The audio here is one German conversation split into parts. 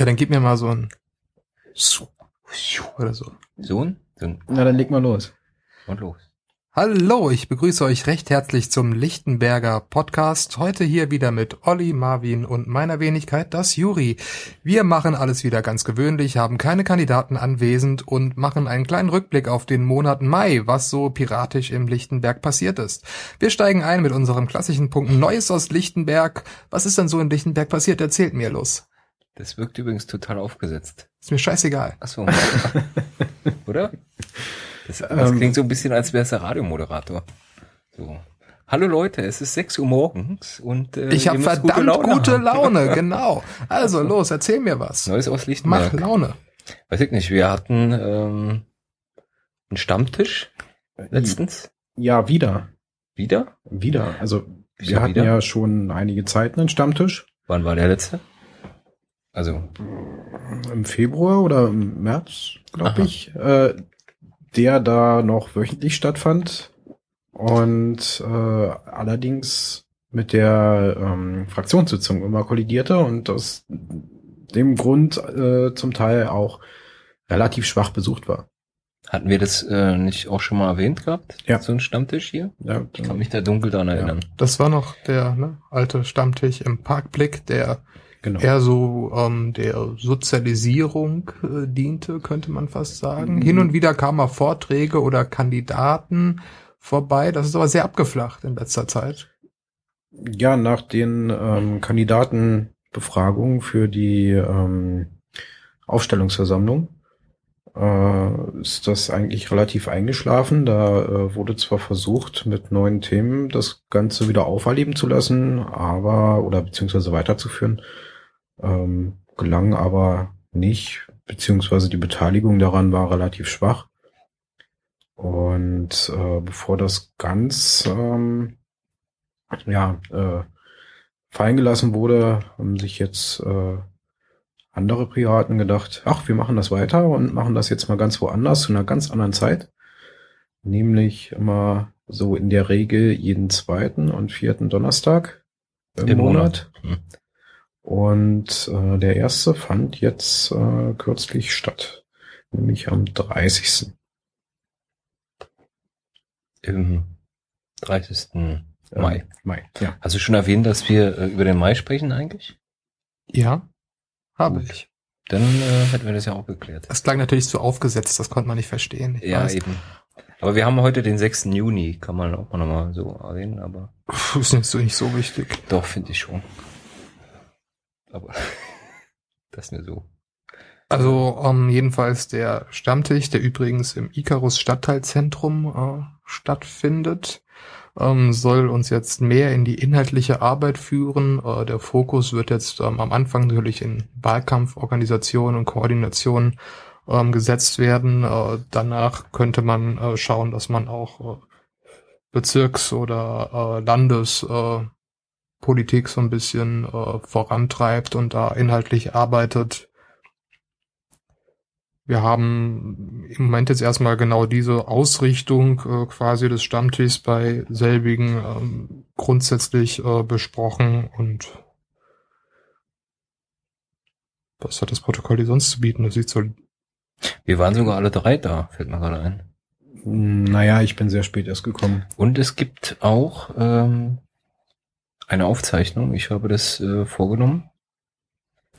Ja, dann gib mir mal so ein oder so. So ein? So ein. Na, dann leg mal los. Und los. Hallo, ich begrüße euch recht herzlich zum Lichtenberger Podcast. Heute hier wieder mit Olli, Marvin und meiner Wenigkeit, das Juri. Wir machen alles wieder ganz gewöhnlich, haben keine Kandidaten anwesend und machen einen kleinen Rückblick auf den Monat Mai, was so piratisch im Lichtenberg passiert ist. Wir steigen ein mit unserem klassischen Punkt Neues aus Lichtenberg. Was ist denn so in Lichtenberg passiert? Erzählt mir los. Das wirkt übrigens total aufgesetzt. Ist mir scheißegal. Ach so. Oder? Das, das Ähm. klingt so ein bisschen, als wäre es der Radiomoderator. So. Hallo Leute, es ist 6 Uhr morgens und äh, Ich habe verdammt gute Laune, haben. genau. Also los, erzähl mir was. Neues aus Mach Lichtenberg. Laune. Weiß ich nicht, wir hatten ähm, einen Stammtisch letztens. Ja, wieder. Wieder? Wieder. Also, wir hatten wieder? ja schon einige Zeit einen Stammtisch. Wann war der letzte? Also, Im Februar oder im März, glaube ich. Äh, der da noch wöchentlich stattfand. Und äh, allerdings mit der ähm, Fraktionssitzung immer kollidierte und aus dem Grund äh, zum Teil auch relativ schwach besucht war. hatten wir das äh, nicht auch schon mal erwähnt gehabt? Ja. So ein Stammtisch hier? Ja, Ich kann mich da dunkel daran erinnern. Das war noch der ne, alte Stammtisch im Parkblick, der genau. eher so ähm, der Sozialisierung äh, diente, könnte man fast sagen. Mhm. Hin und wieder kamen Vorträge oder Kandidaten vorbei. Das ist aber sehr abgeflacht in letzter Zeit. Ja, nach den ähm, Kandidatenbefragungen für die ähm, Aufstellungsversammlung äh, ist das eigentlich relativ eingeschlafen. Da äh, wurde zwar versucht, mit neuen Themen das Ganze wieder auferleben zu lassen, aber oder beziehungsweise weiterzuführen, ähm, gelang aber nicht, beziehungsweise die Beteiligung daran war relativ schwach. Und äh, bevor das ganz ähm, ja, äh, fallen gelassen wurde, haben sich jetzt äh, andere Piraten gedacht, ach, wir machen das weiter und machen das jetzt mal ganz woanders, zu einer ganz anderen Zeit. Nämlich immer so in der Regel jeden zweiten und vierten Donnerstag im, Im Monat. Monat. Und äh, der erste fand jetzt äh, kürzlich statt, nämlich am 30. Im 30. äh, Mai. Mai, ja. Hast du schon erwähnt, dass wir äh, über den Mai sprechen eigentlich? Ja, habe Gut. ich. Dann äh, hätten wir das ja auch geklärt. Das klang natürlich zu aufgesetzt, das konnte man nicht verstehen. Ich Ja, weiß. eben. Aber wir haben heute den 6. Juni, kann man auch mal nochmal so erwähnen, aber Puh, Ist nicht so, nicht so wichtig. doch, finde ich schon. Aber das ist mir so. Also ähm, jedenfalls der Stammtisch, der übrigens im Icarus Stadtteilzentrum äh, stattfindet, ähm, soll uns jetzt mehr in die inhaltliche Arbeit führen. Äh, der Fokus wird jetzt ähm, am Anfang natürlich in Wahlkampforganisation und Koordination ähm, gesetzt werden. Äh, danach könnte man äh, schauen, dass man auch äh, Bezirks- oder äh, Landes äh, Politik so ein bisschen äh, vorantreibt und da inhaltlich arbeitet. Wir haben im Moment jetzt erstmal genau diese Ausrichtung äh, quasi des Stammtischs bei selbigen ähm, grundsätzlich äh, besprochen und was hat das Protokoll hier sonst zu bieten? Das sieht so Wir waren sogar alle drei da, fällt mir gerade ein. Naja, ich bin sehr spät erst gekommen. Und es gibt auch ähm, eine Aufzeichnung. Ich habe das äh, vorgenommen.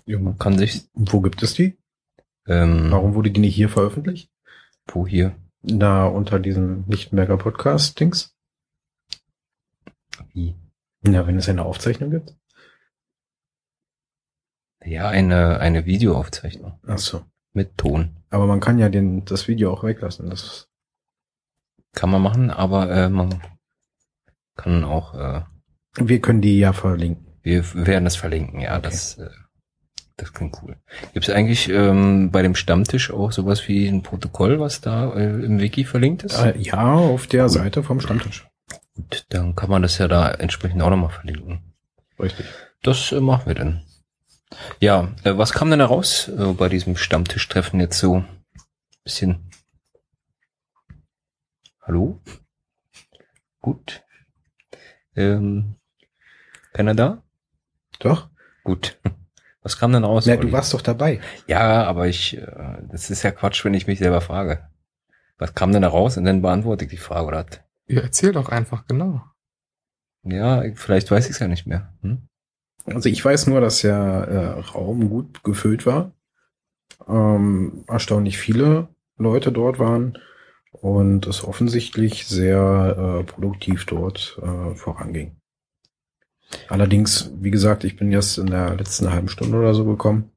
Man kann sich Wo gibt es die? ähm, Warum wurde die nicht hier veröffentlicht? wo hier Da unter diesem Lichtenberger Podcast-Dings? wie Ja, wenn es eine Aufzeichnung gibt. ja eine eine Videoaufzeichnung Ach so. mit Ton Aber man kann ja den, das Video auch weglassen. Das, kann man machen, aber äh, man kann auch äh, wir können die ja verlinken. wir werden das verlinken. Ja, Okay. das äh, das klingt cool. Gibt es eigentlich ähm, bei dem Stammtisch auch sowas wie ein Protokoll, was da äh, im Wiki verlinkt ist? Äh, ja, auf der Seite vom Stammtisch. Gut, dann kann man das ja da entsprechend auch nochmal verlinken. Richtig. Das äh, machen wir dann. Ja, äh, was kam denn da raus äh, bei diesem Stammtischtreffen jetzt so? Bisschen. Hallo? Gut. Ähm, keiner da? Doch? Gut. Was kam denn raus? Na, du warst doch dabei. Ja, aber ich, äh, das ist ja Quatsch, wenn ich mich selber frage. Was kam denn da raus? Und dann beantworte ich die Frage, oder? Ja, erzähl doch einfach, genau. Ja, vielleicht weiß ich es ja nicht mehr. Hm? Also ich weiß nur, dass der äh, Raum gut gefüllt war. Ähm, erstaunlich viele Leute dort waren und es offensichtlich sehr äh, produktiv dort äh, voranging. Allerdings, wie gesagt, ich bin jetzt in der letzten halben Stunde oder so gekommen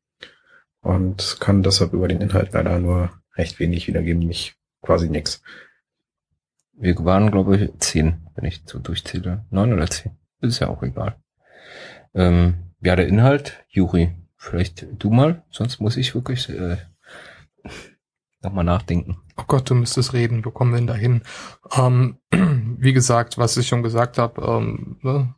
und kann deshalb über den Inhalt leider nur recht wenig wiedergeben, nicht quasi nix. Wir waren, glaube ich, zehn, wenn ich so durchzähle. Neun oder zehn. Ist ja auch egal. Ähm, ja, der Inhalt, Juri, vielleicht du mal, sonst muss ich wirklich äh, nochmal nachdenken. Oh Gott, du müsstest reden, wo kommen wir denn dahin? Ähm, wie gesagt, was ich schon gesagt habe, ähm, ne?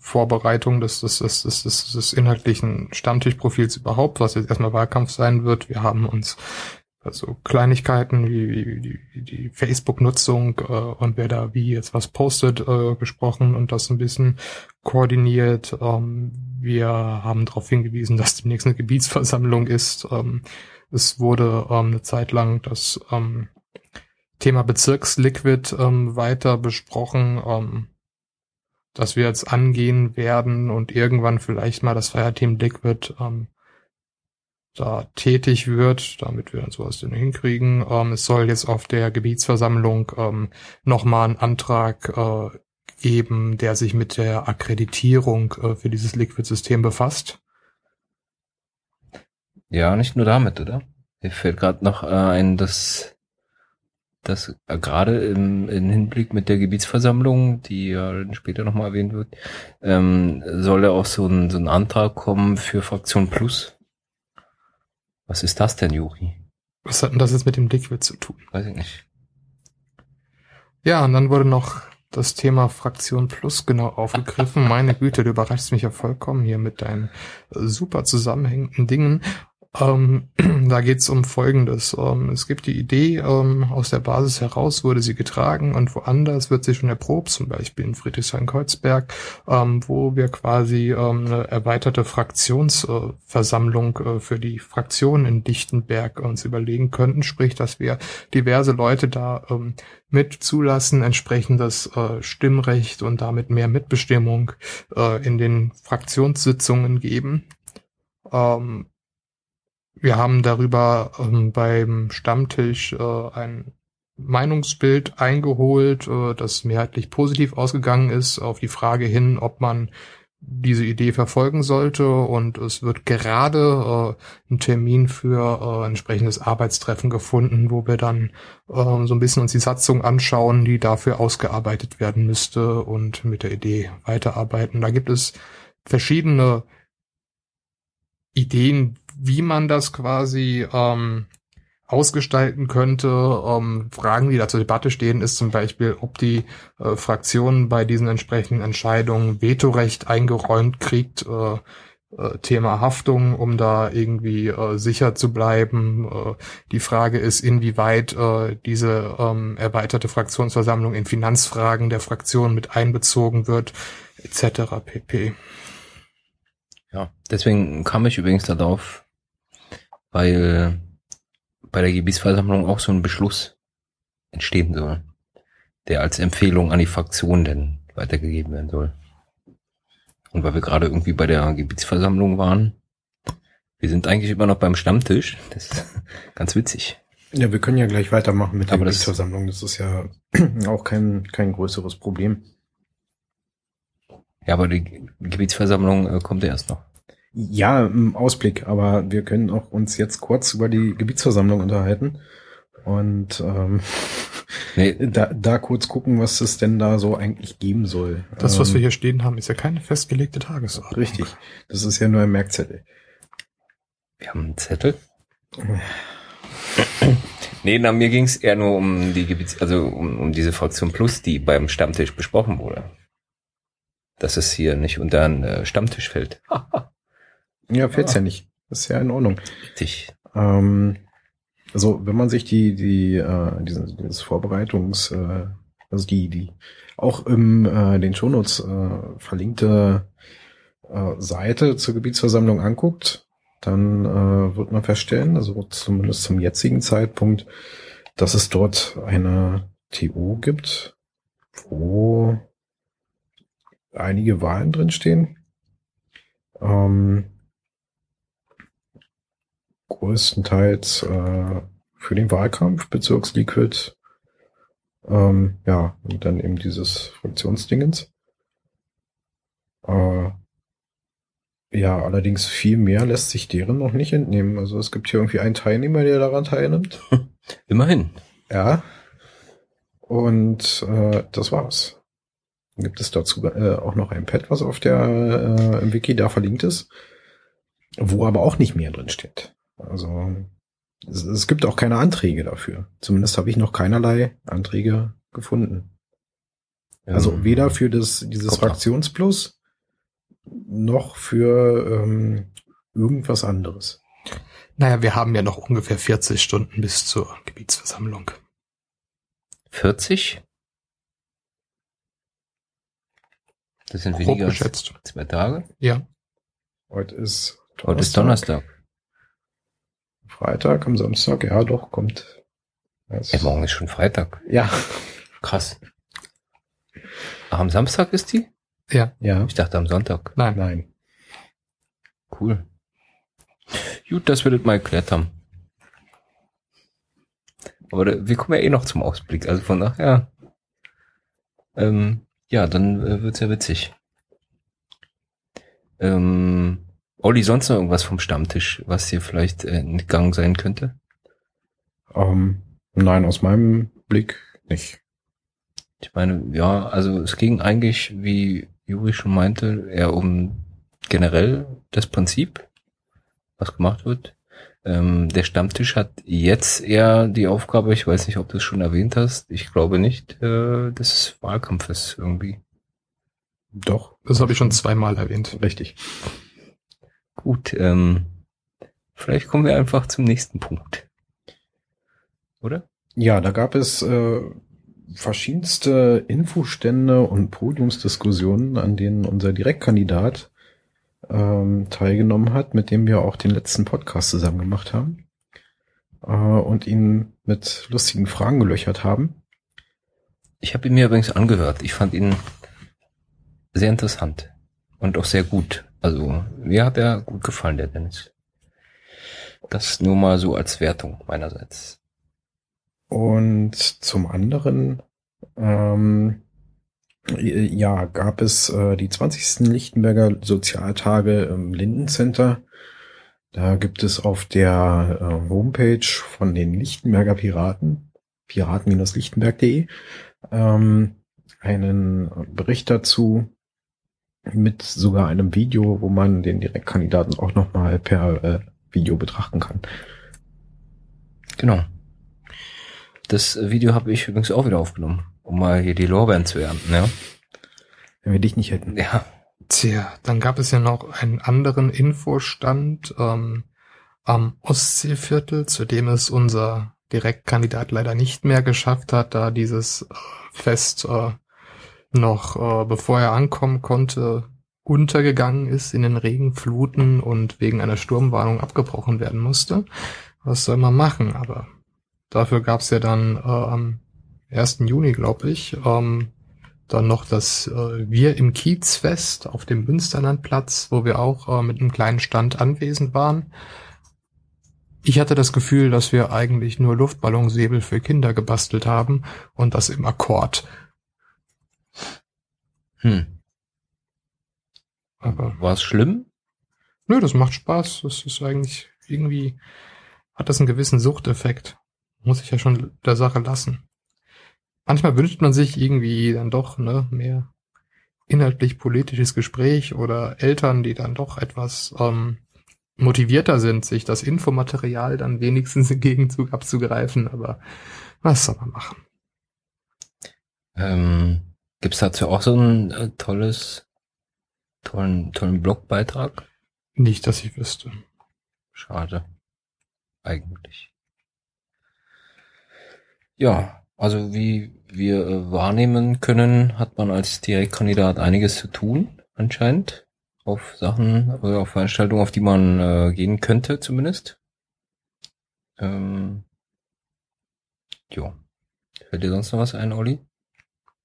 Vorbereitung des, des, des, des, des, des inhaltlichen Stammtischprofils überhaupt, was jetzt erstmal Wahlkampf sein wird. Wir haben uns also Kleinigkeiten wie, wie die, die Facebook-Nutzung äh, und wer da wie jetzt was postet äh, besprochen und das ein bisschen koordiniert. Ähm, wir haben darauf hingewiesen, dass demnächst eine Gebietsversammlung ist. Ähm, es wurde ähm, eine Zeit lang das ähm, Thema Bezirksliquid ähm, weiter besprochen. Ähm, dass wir jetzt angehen werden und irgendwann vielleicht mal das Feierteam Liquid ähm, da tätig wird, damit wir dann sowas denn hinkriegen. Ähm, es soll jetzt auf der Gebietsversammlung ähm, nochmal einen Antrag äh, geben, der sich mit der Akkreditierung äh, für dieses Liquid-System befasst. Ja, nicht nur damit, oder? Mir fällt gerade noch äh, ein, dass dass äh, gerade im, im Hinblick mit der Gebietsversammlung, die ja später nochmal erwähnt wird, ähm, soll ja auch so ein, so ein Antrag kommen für Fraktion Plus. Was ist das denn, Juri? Was hat denn das jetzt mit dem Liquid zu tun? Weiß ich nicht. Ja, und dann wurde noch das Thema Fraktion Plus genau aufgegriffen. Meine Güte, du überraschst mich ja vollkommen hier mit deinen äh, super zusammenhängenden Dingen. Ähm, da geht es um Folgendes. Ähm, es gibt die Idee, ähm, aus der Basis heraus wurde sie getragen und woanders wird sie schon erprobt, zum Beispiel in Friedrichshain-Kreuzberg, ähm, wo wir quasi ähm, eine erweiterte Fraktionsversammlung äh, für die Fraktion in Dichtenberg uns überlegen könnten, sprich, dass wir diverse Leute da ähm, mit zulassen, entsprechendes äh, Stimmrecht und damit mehr Mitbestimmung äh, in den Fraktionssitzungen geben. Ähm, wir haben darüber ähm, beim Stammtisch äh, ein Meinungsbild eingeholt, äh, das mehrheitlich positiv ausgegangen ist, auf die Frage hin, ob man diese Idee verfolgen sollte. Und es wird gerade äh, ein Termin für äh, entsprechendes Arbeitstreffen gefunden, wo wir dann äh, so ein bisschen uns die Satzung anschauen, die dafür ausgearbeitet werden müsste und mit der Idee weiterarbeiten. Da gibt es verschiedene Ideen, wie man das quasi ähm, ausgestalten könnte. Ähm, Fragen, die da zur Debatte stehen, ist zum Beispiel, ob die äh, Fraktion bei diesen entsprechenden Entscheidungen Vetorecht eingeräumt kriegt. Äh, äh, Thema Haftung, um da irgendwie äh, sicher zu bleiben. Äh, die Frage ist, inwieweit äh, diese ähm, erweiterte Fraktionsversammlung in Finanzfragen der Fraktion mit einbezogen wird, etc. pp. Ja, deswegen kam ich übrigens darauf, weil bei der Gebietsversammlung auch so ein Beschluss entstehen soll, der als Empfehlung an die Fraktion denn weitergegeben werden soll. Und weil wir gerade irgendwie bei der Gebietsversammlung waren, wir sind eigentlich immer noch beim Stammtisch. Das ist ganz witzig. Ja, wir können ja gleich weitermachen mit der Aber Gebietsversammlung. Das ist ja auch kein, kein größeres Problem. Ja, aber die Gebietsversammlung äh, kommt ja erst noch. Ja, im Ausblick, aber wir können auch uns jetzt kurz über die Gebietsversammlung unterhalten und ähm, Nee, da, da kurz gucken, was es denn da so eigentlich geben soll. Das, was Ähm, wir hier stehen haben, ist ja keine festgelegte Tagesordnung. Richtig. Das ist ja nur ein Merkzettel. wir haben einen Zettel. Nee, na, mir ging es eher nur um die Gebiets, also um, um diese Fraktion Plus, die beim Stammtisch besprochen wurde. Dass es hier nicht unter einen äh, Stammtisch fällt. Ja, fällt's ja nicht. Ist ja in Ordnung. Richtig. Ähm, also wenn man sich die, die, äh, dieses, dieses Vorbereitungs, äh, also die, die auch im äh, den Shownotes äh, verlinkte äh, Seite zur Gebietsversammlung anguckt, dann äh, wird man feststellen, also zumindest zum jetzigen Zeitpunkt, dass es dort eine TU gibt, wo einige Wahlen drinstehen. Ähm, größtenteils äh, für den Wahlkampf, Bezirksliquid, ähm, ja, und dann eben dieses Fraktionsdingens. Äh, ja, allerdings viel mehr lässt sich deren noch nicht entnehmen. Also es gibt hier irgendwie einen Teilnehmer, der daran teilnimmt. Immerhin. Ja. Und äh, das war's. Dann gibt es dazu äh, auch noch ein Pad, was auf der äh, im Wiki da verlinkt ist, wo aber auch nicht mehr drin steht. Also es, es gibt auch keine Anträge dafür. Zumindest habe ich noch keinerlei Anträge gefunden. Also Ähm, weder für das dieses. Fraktionsplus noch für ähm, irgendwas anderes. Naja, wir haben ja noch ungefähr 40 Stunden bis zur Gebietsversammlung. 40? Das sind Grob weniger als geschätzt. zwei Tage. Ja. Heute ist Heute ist Donnerstag. Freitag, am Samstag, ja doch, kommt. Das- Ey, morgen ist schon Freitag. Ja, Krass. Ach, am Samstag ist die? Ja. ja, Ich dachte am Sonntag. Nein. nein. Cool. Gut, dass wir das mal erklärt haben. Aber da, wir kommen ja eh noch zum Ausblick. Also von daher, ähm, ja, dann äh, wird's ja witzig. Ähm, Olli, sonst noch irgendwas vom Stammtisch, was dir vielleicht äh, entgangen sein könnte? Ähm, nein, aus meinem Blick nicht. Ich meine, ja, also es ging eigentlich, wie Juri schon meinte, eher um generell das Prinzip, was gemacht wird. Ähm, der Stammtisch hat jetzt eher die Aufgabe, ich weiß nicht, ob du es schon erwähnt hast, ich glaube nicht, äh, des Wahlkampfes irgendwie. Doch, Das habe ich schon zweimal erwähnt. richtig. Gut, ähm, vielleicht kommen wir einfach zum nächsten Punkt. Oder? Ja, da gab es äh, verschiedenste Infostände und Podiumsdiskussionen, an denen unser Direktkandidat ähm, teilgenommen hat, mit dem wir auch den letzten Podcast zusammen gemacht haben äh, und ihn mit lustigen Fragen gelöchert haben. Ich habe ihn mir übrigens angehört. Ich fand ihn sehr interessant und auch sehr gut. Also mir hat er gut gefallen, der Dennis. Das nur mal so als Wertung meinerseits. Und zum anderen, ähm, ja, gab es äh, die 20. Lichtenberger Sozialtage im Lindencenter. Da gibt es auf der äh, Homepage von den Lichtenberger Piraten, piraten-lichtenberg.de, ähm, einen Bericht dazu mit sogar einem Video, wo man den Direktkandidaten auch nochmal per äh, Video betrachten kann. Genau. Das Video habe ich übrigens auch wieder aufgenommen, um mal hier die Lorbeeren zu ernten, ja. Wenn wir dich nicht hätten. Ja. Tja, dann gab es ja noch einen anderen Infostand ähm, am Ostseeviertel, zu dem es unser Direktkandidat leider nicht mehr geschafft hat, da dieses äh, Fest äh, noch, äh, bevor er ankommen konnte, untergegangen ist in den Regenfluten und wegen einer Sturmwarnung abgebrochen werden musste. Was soll man machen? Aber dafür gab es ja dann äh, am 1. Juni, glaube ich, ähm, dann noch das äh, Wir im Kiezfest auf dem Münsterlandplatz, wo wir auch äh, mit einem kleinen Stand anwesend waren. Ich hatte das Gefühl, dass wir eigentlich nur Luftballonsäbel für Kinder gebastelt haben und das im Akkord. Hm. Aber War es schlimm? nö, das macht Spaß. Das ist eigentlich irgendwie, hat das einen gewissen Suchteffekt. Muss ich ja schon der Sache lassen. Manchmal wünscht man sich irgendwie dann doch ne, mehr inhaltlich politisches Gespräch oder Eltern, die dann doch etwas ähm, motivierter sind, sich das Infomaterial dann wenigstens im Gegenzug abzugreifen. Aber was soll man machen? Ähm, Gibt's dazu auch so ein äh, tolles, tollen, tollen Blogbeitrag? Nicht, dass ich wüsste. Schade. Eigentlich. Ja, also wie wir äh, wahrnehmen können, hat man als Direktkandidat einiges zu tun, anscheinend. auf Sachen oder auf Veranstaltungen, auf die man äh, gehen könnte zumindest. Ähm, jo. Fällt dir sonst noch was ein, Olli?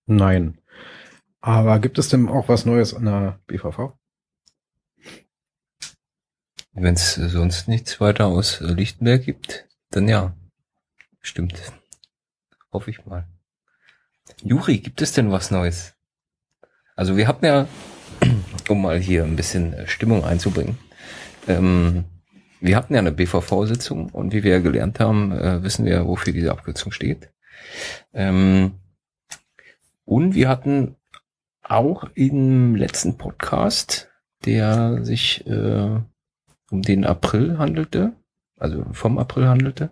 Nein. Aber gibt es denn auch was Neues an der BVV? Wenn es sonst nichts weiter aus Lichtenberg gibt, dann ja. Stimmt. Hoffe ich mal. Juri, gibt es denn was Neues? Also wir hatten ja, um mal hier ein bisschen äh, Stimmung einzubringen, ähm, wir hatten ja eine BVV-Sitzung und wie wir ja gelernt haben, äh, wissen wir, wofür diese Abkürzung steht. Ähm, und wir hatten auch im letzten Podcast, der sich äh, um den April handelte, also vom April handelte,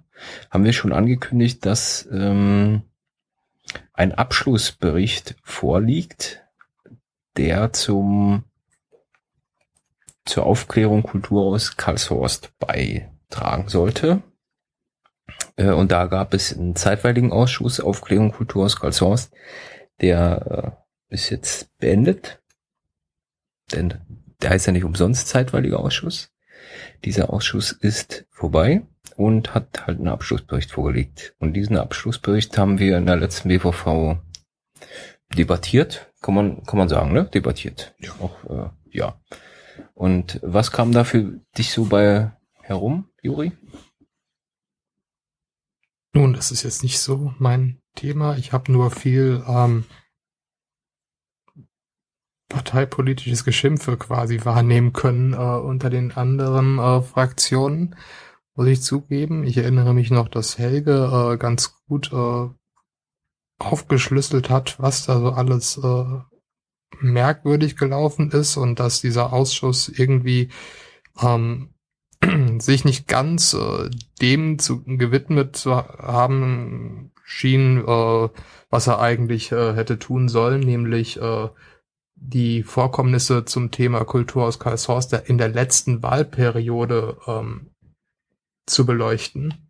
haben wir schon angekündigt, dass ähm, ein Abschlussbericht vorliegt, der zum zur Aufklärung Kultur aus Karlshorst beitragen sollte. Äh, und da gab es einen zeitweiligen Ausschuss Aufklärung Kultur aus Karlshorst, der äh, ist jetzt beendet. Denn der heißt ja nicht umsonst zeitweiliger Ausschuss. Dieser Ausschuss ist vorbei und hat halt einen Abschlussbericht vorgelegt. Und diesen Abschlussbericht haben wir in der letzten BVV debattiert, kann man, kann man sagen, ne? Debattiert. Ja. Auch, äh, ja. Und was kam da für dich so bei herum, Juri? Nun, das ist jetzt nicht so mein Thema. Ich habe nur viel ähm, parteipolitisches Geschimpfe quasi wahrnehmen können äh, unter den anderen äh, Fraktionen, muss ich zugeben. Ich erinnere mich noch, dass Helge äh, ganz gut äh, aufgeschlüsselt hat, was da so alles äh, merkwürdig gelaufen ist und dass dieser Ausschuss irgendwie ähm, sich nicht ganz äh, dem zu gewidmet zu haben schien, äh, was er eigentlich äh, hätte tun sollen, nämlich äh, die Vorkommnisse zum Thema Kultur aus Karlshorst in der letzten Wahlperiode ähm, zu beleuchten.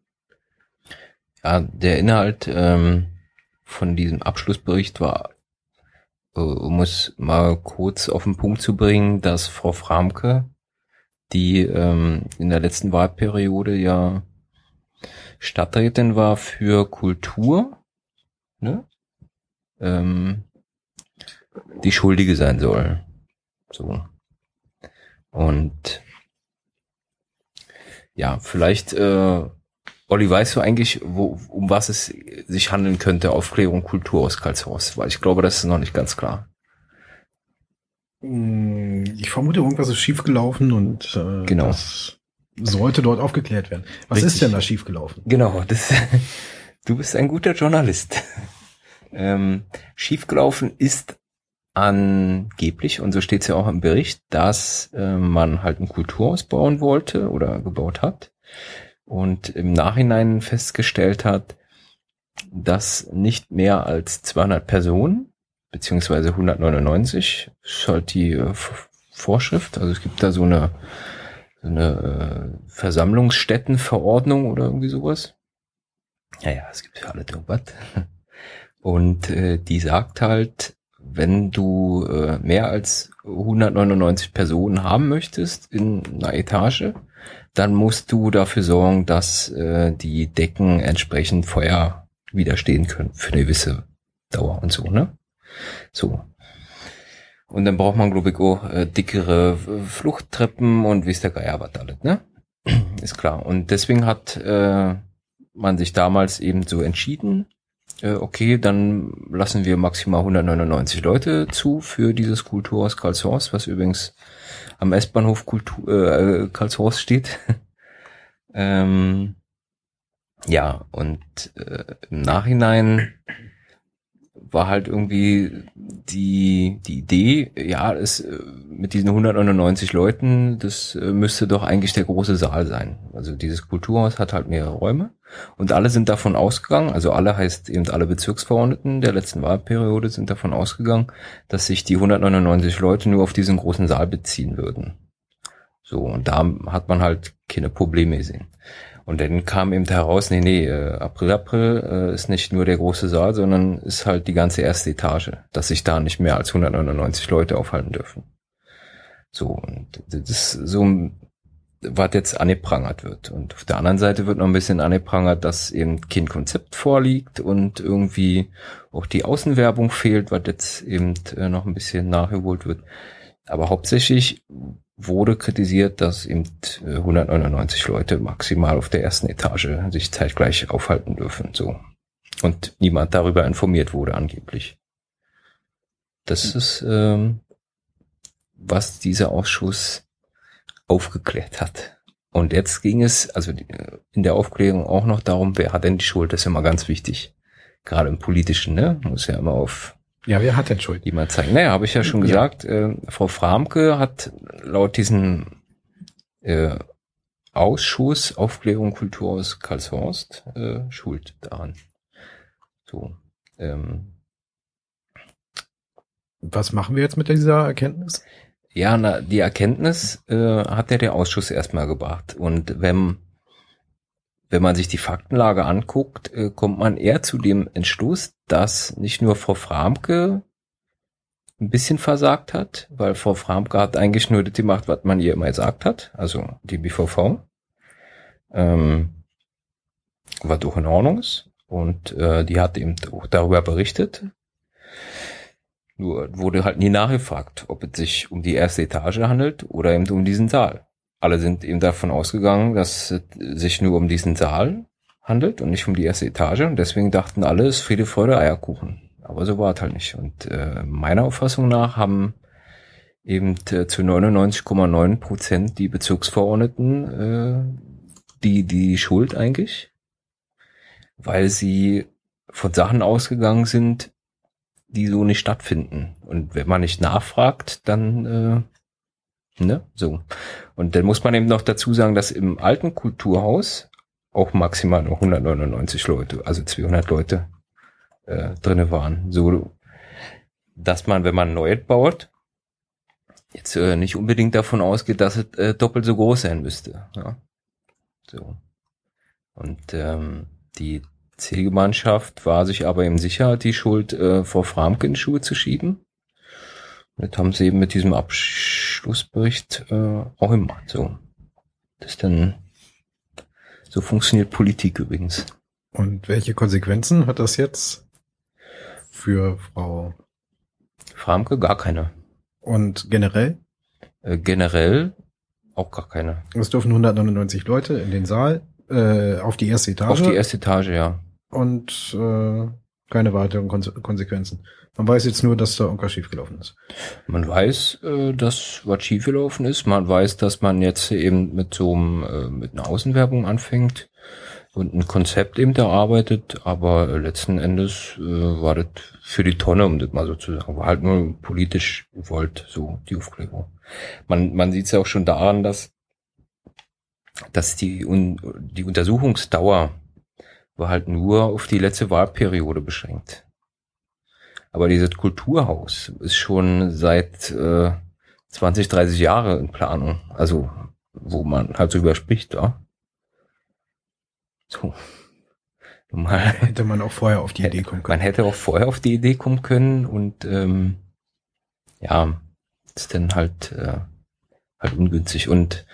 Ja, der Inhalt ähm, von diesem Abschlussbericht war, äh, um es mal kurz auf den Punkt zu bringen, dass Frau Framke, die ähm, in der letzten Wahlperiode ja Stadträtin war für Kultur, ne? Ähm, die Schuldige sein soll. So. Und ja, vielleicht, äh, Olli, weißt du eigentlich, wo, um was es sich handeln könnte, Aufklärung Kultur aus Karlshorst? Weil ich glaube, das ist noch nicht ganz klar. Hm, ich vermute, irgendwas ist schiefgelaufen und äh, genau. das sollte dort aufgeklärt werden. Was Richtig. ist denn da schiefgelaufen? Genau, das, du bist ein guter Journalist. Ähm, schiefgelaufen ist angeblich, und so steht es ja auch im Bericht, dass äh, man halt ein Kulturhaus bauen wollte oder gebaut hat und im Nachhinein festgestellt hat, dass nicht mehr als 200 Personen, beziehungsweise 199, ist halt die äh, Vorschrift, also es gibt da so eine, so eine äh, Versammlungsstättenverordnung oder irgendwie sowas. Naja, es gibt für alle irgendwas. Und äh, die sagt halt, wenn du äh, mehr als 199 Personen haben möchtest in einer Etage, dann musst du dafür sorgen, dass äh, die Decken entsprechend Feuer widerstehen können für eine gewisse Dauer und so, ne? So. Und dann braucht man, glaube ich, auch äh, dickere Fluchttreppen und wie ist der Geier was alles, ne? Ist klar. Und deswegen hat äh, man sich damals eben so entschieden, äh, okay, dann lassen wir maximal 199 Leute zu für dieses Kulturhaus Karlshorst, was übrigens am S-Bahnhof Kultur, äh, Karlshorst steht. ähm, ja, und äh, im Nachhinein war halt irgendwie die, die Idee, ja, es, äh, mit diesen 199 Leuten, das äh, müsste doch eigentlich der große Saal sein. Also dieses Kulturhaus hat halt mehrere Räume und alle sind davon ausgegangen, also alle heißt eben alle Bezirksverordneten der letzten Wahlperiode sind davon ausgegangen, dass sich die 199 Leute nur auf diesen großen Saal beziehen würden. So, und da hat man halt keine Probleme gesehen. Und dann kam eben heraus, nee, nee, äh, April, April äh, ist nicht nur der große Saal, sondern ist halt die ganze erste Etage, dass sich da nicht mehr als 199 Leute aufhalten dürfen. So, und das ist so, was jetzt angeprangert wird. Und auf der anderen Seite wird noch ein bisschen angeprangert, dass eben kein Konzept vorliegt und irgendwie auch die Außenwerbung fehlt, was jetzt eben äh, noch ein bisschen nachgeholt wird. Aber hauptsächlich wurde kritisiert, dass eben 199 Leute maximal auf der ersten Etage sich zeitgleich aufhalten dürfen, so. Und niemand darüber informiert wurde, angeblich. Das ist, ähm, was dieser Ausschuss aufgeklärt hat. Und jetzt ging es, also in der Aufklärung auch noch darum, wer hat denn die Schuld? Das ist immer ganz wichtig. Gerade im Politischen, ne? Muss ja immer auf ja, wer hat denn Schuld? Jemand zeigen. Naja, habe ich ja schon ja. gesagt. Äh, Frau Framke hat laut diesem äh, Ausschuss Aufklärung Kultur aus Karlshorst äh, Schuld daran. So. Ähm. Was machen wir jetzt mit dieser Erkenntnis? Ja, na, die Erkenntnis äh, hat ja der Ausschuss erstmal gebracht. Und wenn wenn man sich die Faktenlage anguckt, äh, kommt man eher zu dem Entschluss, dass nicht nur Frau Framke ein bisschen versagt hat, weil Frau Framke hat eigentlich nur das gemacht, was man ihr immer gesagt hat, also die BVV, ähm, was doch in Ordnung ist. Und äh, die hat eben auch darüber berichtet. Nur wurde halt nie nachgefragt, ob es sich um die erste Etage handelt oder eben um diesen Saal alle sind eben davon ausgegangen, dass es sich nur um diesen Saal handelt und nicht um die erste Etage. Und deswegen dachten alle, es ist Friede, Freude, Eierkuchen. Aber so war es halt nicht. Und äh, meiner Auffassung nach haben eben äh, zu 99,9 Prozent die Bezirksverordneten äh, die, die Schuld eigentlich, weil sie von Sachen ausgegangen sind, die so nicht stattfinden. Und wenn man nicht nachfragt, dann äh, Ne? So. Und dann muss man eben noch dazu sagen, dass im alten Kulturhaus auch maximal nur 199 Leute, also 200 Leute äh, drinne waren. So, dass man, wenn man neu baut, jetzt äh, nicht unbedingt davon ausgeht, dass es äh, doppelt so groß sein müsste. Ja? So. Und ähm, die Zielgemeinschaft war sich aber eben sicher, die Schuld äh, vor Framke in Schuhe zu schieben. Das haben sie eben mit diesem Abschlussbericht äh, auch immer so. Das dann so funktioniert Politik übrigens. Und welche Konsequenzen hat das jetzt für Frau Framke? Gar keine. Und generell? Äh, generell auch gar keine. Es dürfen 199 Leute in den Saal, äh, auf die erste Etage. Auf die erste Etage, ja. Und äh, keine weiteren Konsequenzen. Man weiß jetzt nur, dass da irgendwas schiefgelaufen ist. Man weiß, äh, dass was schiefgelaufen ist. Man weiß, dass man jetzt eben mit so einem, äh, mit einer Außenwerbung anfängt und ein Konzept eben erarbeitet, aber letzten Endes äh, war das für die Tonne, um das mal so zu sagen, war halt nur politisch gewollt, so die Aufklärung. Man, man sieht es ja auch schon daran, dass, dass die, die Untersuchungsdauer war halt nur auf die letzte Wahlperiode beschränkt. Aber dieses Kulturhaus ist schon seit äh, 20, 30 Jahre in Planung. Also, wo man halt so überspricht, ja. So. Mal, hätte man auch vorher auf die Idee kommen können. Man hätte auch vorher auf die Idee kommen können und ähm, ja, ist dann halt, äh, halt ungünstig. Und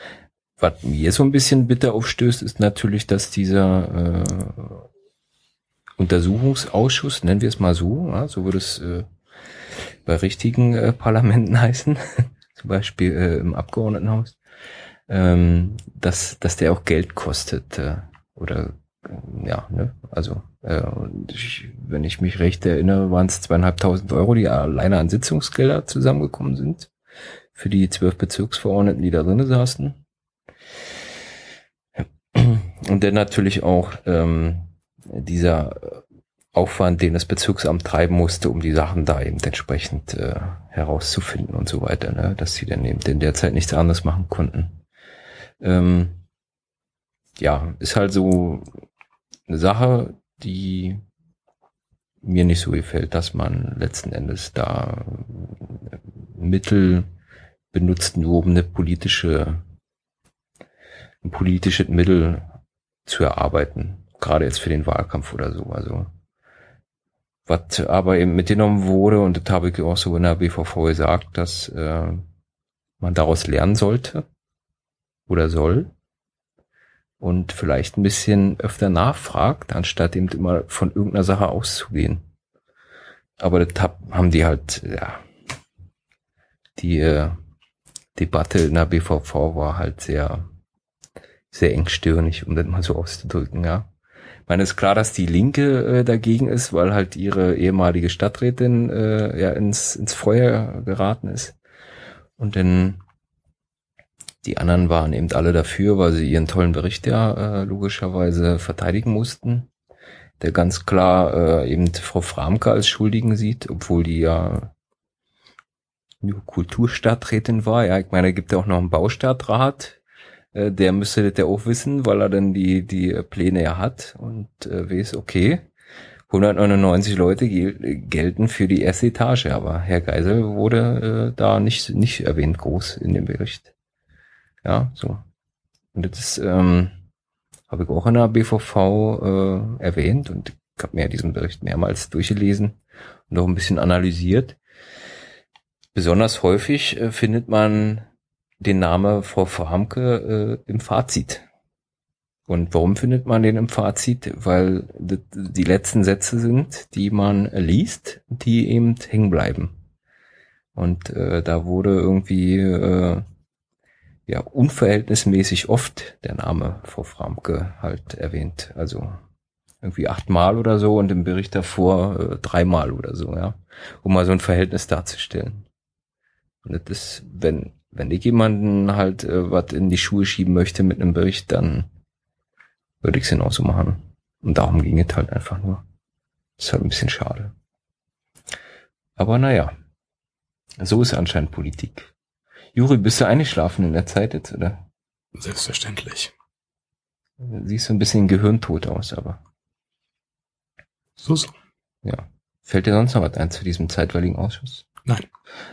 was mir so ein bisschen bitter aufstößt, ist natürlich, dass dieser äh, Untersuchungsausschuss, nennen wir es mal so, ja, so würde es äh, bei richtigen äh, Parlamenten heißen, zum Beispiel äh, im Abgeordnetenhaus, ähm, dass, dass der auch Geld kostet äh, oder äh, ja, ne, also äh, ich, wenn ich mich recht erinnere, waren es zweieinhalbtausend Euro, die alleine an Sitzungsgelder zusammengekommen sind für die zwölf Bezirksverordneten, die da drinnen saßen. Und dann natürlich auch ähm, dieser Aufwand, den das Bezirksamt treiben musste, um die Sachen da eben entsprechend äh, herauszufinden und so weiter, ne? dass sie dann eben in der Zeit nichts anderes machen konnten. Ähm, ja, ist halt so eine Sache, die mir nicht so gefällt, dass man letzten Endes da Mittel benutzt, nur um eine politische, ein politisches Mittel zu erarbeiten gerade jetzt für den Wahlkampf oder so. Also was aber eben mitgenommen wurde, und das habe ich auch so in der BVV gesagt, dass äh, man daraus lernen sollte oder soll und vielleicht ein bisschen öfter nachfragt, anstatt eben immer von irgendeiner Sache auszugehen. Aber das haben die halt, ja, die äh, Debatte in der BVV war halt sehr, sehr engstirnig, um das mal so auszudrücken, ja. Ich meine, ist klar, dass die Linke äh, dagegen ist, weil halt ihre ehemalige Stadträtin äh, ja ins, ins Feuer geraten ist. Und dann die anderen waren eben alle dafür, weil sie ihren tollen Bericht ja äh, logischerweise verteidigen mussten, der ganz klar äh, eben Frau Framke als Schuldigen sieht, obwohl die ja Kulturstadträtin war. Ja, ich meine, gibt ja auch noch einen Baustadtrat, äh, der müsste das ja auch wissen, weil er dann die, die Pläne ja hat und äh, weiß, okay, 199 Leute gel gelten für die erste Etage, aber Herr Geisel wurde äh, da nicht, nicht erwähnt groß in dem Bericht. Ja, so. Und das ähm, habe ich auch in der BVV äh, erwähnt und ich habe mir diesen Bericht mehrmals durchgelesen und auch ein bisschen analysiert. Besonders häufig äh, findet man den Namen Frau Verhamke äh, im Fazit. Und warum findet man den im Fazit? Weil die letzten Sätze sind, die man liest, die eben hängen bleiben. Und äh, da wurde irgendwie äh, ja unverhältnismäßig oft der Name Frau Framke halt erwähnt. Also irgendwie achtmal oder so und im Bericht davor äh, dreimal oder so, ja. Um mal so ein Verhältnis darzustellen. Und das ist, wenn, wenn ich jemanden halt äh, was in die Schuhe schieben möchte mit einem Bericht, dann würde ich es genauso machen. Und darum ging es halt einfach nur. Das ist halt ein bisschen schade. Aber naja, so ist anscheinend Politik. Juri, bist du eingeschlafen in der Zeit jetzt, oder? Selbstverständlich. Siehst du ein bisschen gehirntot aus, aber. So, so. Ja. Fällt dir sonst noch was ein zu diesem zeitweiligen Ausschuss? Nein.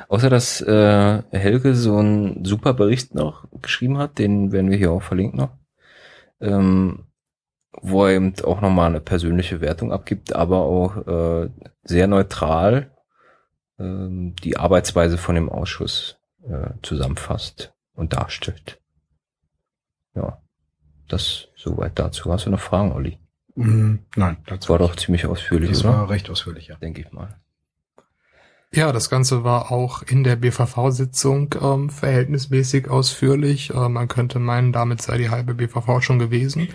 Außer dass äh, Helge so einen super Bericht noch geschrieben hat, den werden wir hier auch verlinken noch, ähm, wo er eben auch nochmal eine persönliche Wertung abgibt, aber auch äh, sehr neutral äh, die Arbeitsweise von dem Ausschuss äh, zusammenfasst und darstellt. Ja, das soweit dazu. Hast du noch Fragen, Olli? Mm, nein, dazu war doch ziemlich ausführlich, das oder? war recht ausführlich, ja. Denke ich mal. Ja, das Ganze war auch in der BVV-Sitzung ähm, verhältnismäßig ausführlich. Äh, man könnte meinen, damit sei die halbe BVV schon gewesen.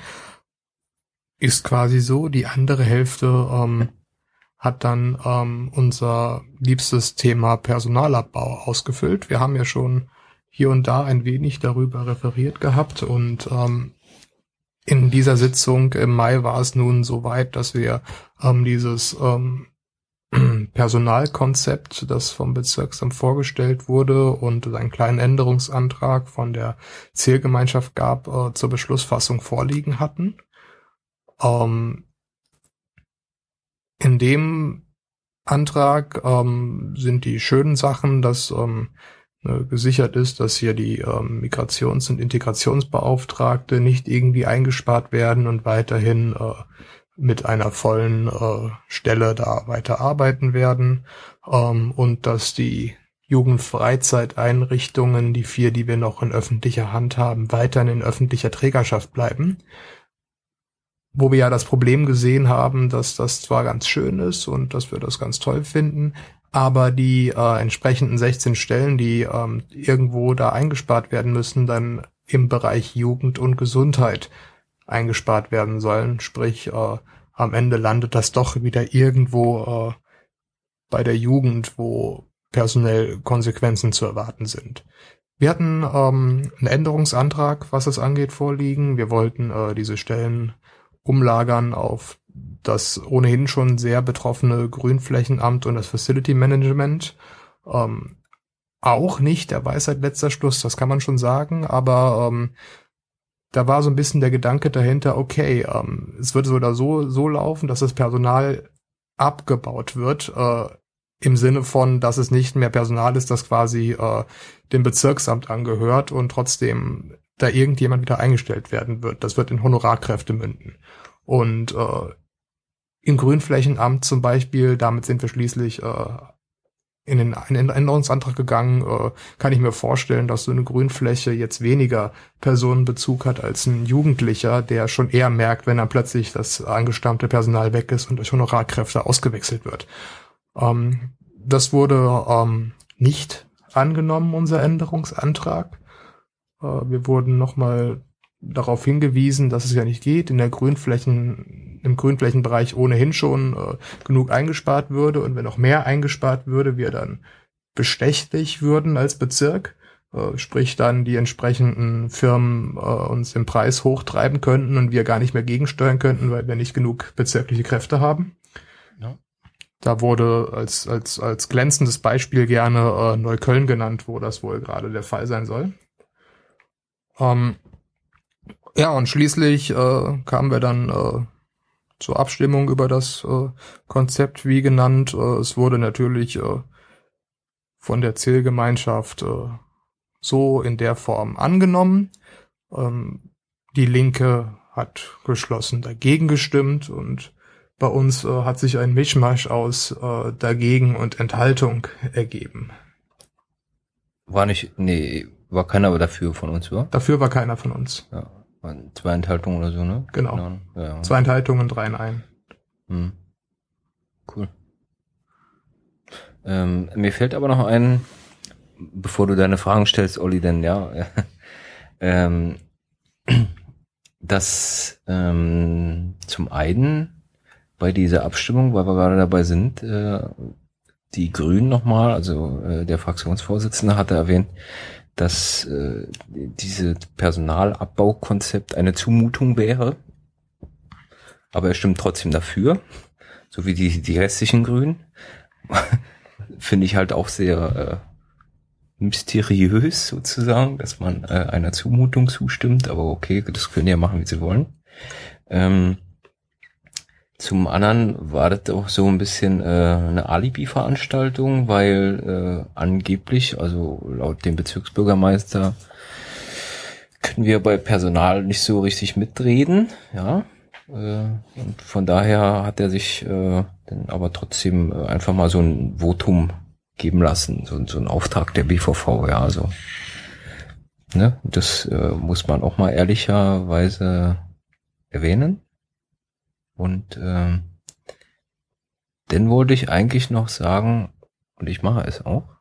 Ist quasi so. Die andere Hälfte ähm, hat dann ähm, unser liebstes Thema Personalabbau ausgefüllt. Wir haben ja schon hier und da ein wenig darüber referiert gehabt und ähm, in dieser Sitzung im Mai war es nun so weit, dass wir ähm, dieses ähm, Personalkonzept, das vom Bezirksamt vorgestellt wurde und einen kleinen Änderungsantrag von der Zählgemeinschaft gab, äh, zur Beschlussfassung vorliegen hatten. Ähm, in dem Antrag ähm, sind die schönen Sachen, dass ähm, ne, gesichert ist, dass hier die ähm, Migrations- und Integrationsbeauftragte nicht irgendwie eingespart werden und weiterhin äh, mit einer vollen äh, Stelle da weiter arbeiten werden. Ähm, und dass die Jugendfreizeiteinrichtungen, die vier, die wir noch in öffentlicher Hand haben, weiterhin in öffentlicher Trägerschaft bleiben. Wo wir ja das Problem gesehen haben, dass das zwar ganz schön ist und dass wir das ganz toll finden, aber die äh, entsprechenden 16 Stellen, die ähm, irgendwo da eingespart werden müssen, dann im Bereich Jugend und Gesundheit eingespart werden sollen. Sprich, äh, am Ende landet das doch wieder irgendwo äh, bei der Jugend, wo personell Konsequenzen zu erwarten sind. Wir hatten ähm, einen Änderungsantrag, was es angeht, vorliegen. Wir wollten äh, diese Stellen umlagern auf das ohnehin schon sehr betroffene Grünflächenamt und das Facility Management. Ähm, auch nicht der Weisheit letzter Schluss, das kann man schon sagen, aber ähm, da war so ein bisschen der Gedanke dahinter, okay, ähm, es wird so oder so so laufen, dass das Personal abgebaut wird, äh, im Sinne von, dass es nicht mehr Personal ist, das quasi äh, dem Bezirksamt angehört und trotzdem da irgendjemand wieder eingestellt werden wird. Das wird in Honorarkräfte münden. Und äh, im Grünflächenamt zum Beispiel, damit sind wir schließlich äh, in den Änderungsantrag gegangen, äh, kann ich mir vorstellen, dass so eine Grünfläche jetzt weniger Personenbezug hat als ein Jugendlicher, der schon eher merkt, wenn dann plötzlich das angestammte Personal weg ist und durch Honorarkräfte ausgewechselt wird. Ähm, das wurde ähm, nicht angenommen, unser Änderungsantrag. Äh, wir wurden nochmal darauf hingewiesen, dass es ja nicht geht, in der Grünflächen, im Grünflächenbereich ohnehin schon äh, genug eingespart würde und wenn noch mehr eingespart würde, wir dann bestechlich würden als Bezirk, äh, sprich dann die entsprechenden Firmen äh, uns den Preis hochtreiben könnten und wir gar nicht mehr gegensteuern könnten, weil wir nicht genug bezirkliche Kräfte haben. Ja. Da wurde als, als, als glänzendes Beispiel gerne äh, Neukölln genannt, wo das wohl gerade der Fall sein soll. Ähm, ja, und schließlich äh, kamen wir dann äh, zur Abstimmung über das äh, Konzept, wie genannt. Äh, es wurde natürlich äh, von der Zielgemeinschaft äh, so in der Form angenommen. Ähm, die Linke hat geschlossen dagegen gestimmt und bei uns äh, hat sich ein Mischmasch aus äh, dagegen und Enthaltung ergeben. War nicht, nee, war keiner aber dafür von uns, oder? Dafür war keiner von uns. Ja. Zwei Enthaltungen oder so, ne? Genau. genau. Ja. Zwei Enthaltungen, drei in ein. Hm. Cool. Ähm, mir fällt aber noch ein, bevor du deine Fragen stellst, Olli, denn ja, ähm, dass ähm, zum einen bei dieser Abstimmung, weil wir gerade dabei sind, äh, die Grünen nochmal, also äh, der Fraktionsvorsitzende hatte erwähnt, dass äh, diese Personalabbaukonzept eine Zumutung wäre. Aber er stimmt trotzdem dafür, so wie die, die restlichen Grünen. Finde ich halt auch sehr äh, mysteriös sozusagen, dass man äh, einer Zumutung zustimmt. Aber okay, das können ja machen, wie sie wollen. Ähm, zum anderen war das auch so ein bisschen äh, eine Alibi-Veranstaltung, weil äh, angeblich, also laut dem Bezirksbürgermeister, können wir bei Personal nicht so richtig mitreden, ja. Äh, und von daher hat er sich äh, dann aber trotzdem äh, einfach mal so ein Votum geben lassen, so, so ein Auftrag der BVV, ja, also. Ne, das äh, muss man auch mal ehrlicherweise erwähnen. Und ähm, dann wollte ich eigentlich noch sagen, und ich mache es auch,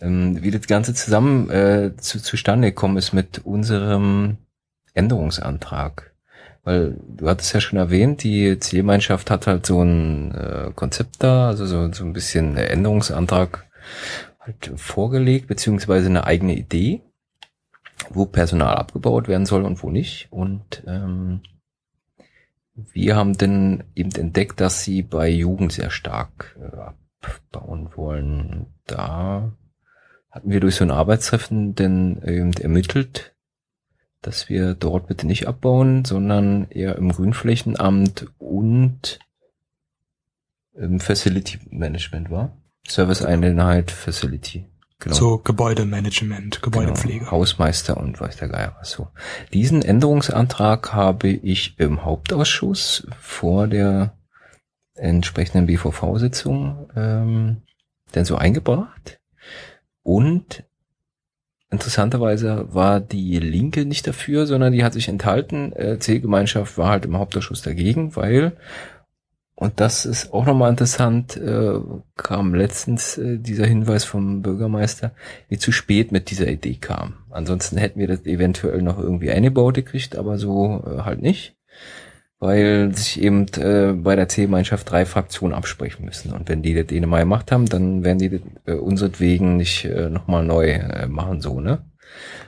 ähm, wie das Ganze zusammen äh, zu, zustande gekommen ist mit unserem Änderungsantrag. Weil du hattest ja schon erwähnt, die Zielgemeinschaft hat halt so ein äh, Konzept da, also so, so ein bisschen Änderungsantrag halt vorgelegt, beziehungsweise eine eigene Idee, wo Personal abgebaut werden soll und wo nicht. Und ähm, wir haben denn eben entdeckt, dass sie bei Jugend sehr stark äh, abbauen wollen. Da hatten wir durch so ein Arbeitstreffen denn eben ermittelt, dass wir dort bitte nicht abbauen, sondern eher im Grünflächenamt und im Facility Management war. Service Einheit Facility. Genau. So Gebäudemanagement, Gebäudepflege. Genau, Hausmeister und weiß der Geier was so. Diesen Änderungsantrag habe ich im Hauptausschuss vor der entsprechenden BVV-Sitzung ähm, denn so eingebracht. Und interessanterweise war die Linke nicht dafür, sondern die hat sich enthalten. Äh, C-Gemeinschaft war halt im Hauptausschuss dagegen, weil und das ist auch nochmal interessant, äh, kam letztens äh, dieser Hinweis vom Bürgermeister, wie zu spät mit dieser Idee kam. Ansonsten hätten wir das eventuell noch irgendwie eingebaut gekriegt, aber so äh, halt nicht, weil sich eben äh, bei der C-Gemeinschaft drei Fraktionen absprechen müssen. Und wenn die das eh mal gemacht haben, dann werden die das äh, unseretwegen nicht äh, nochmal neu äh, machen, so, ne?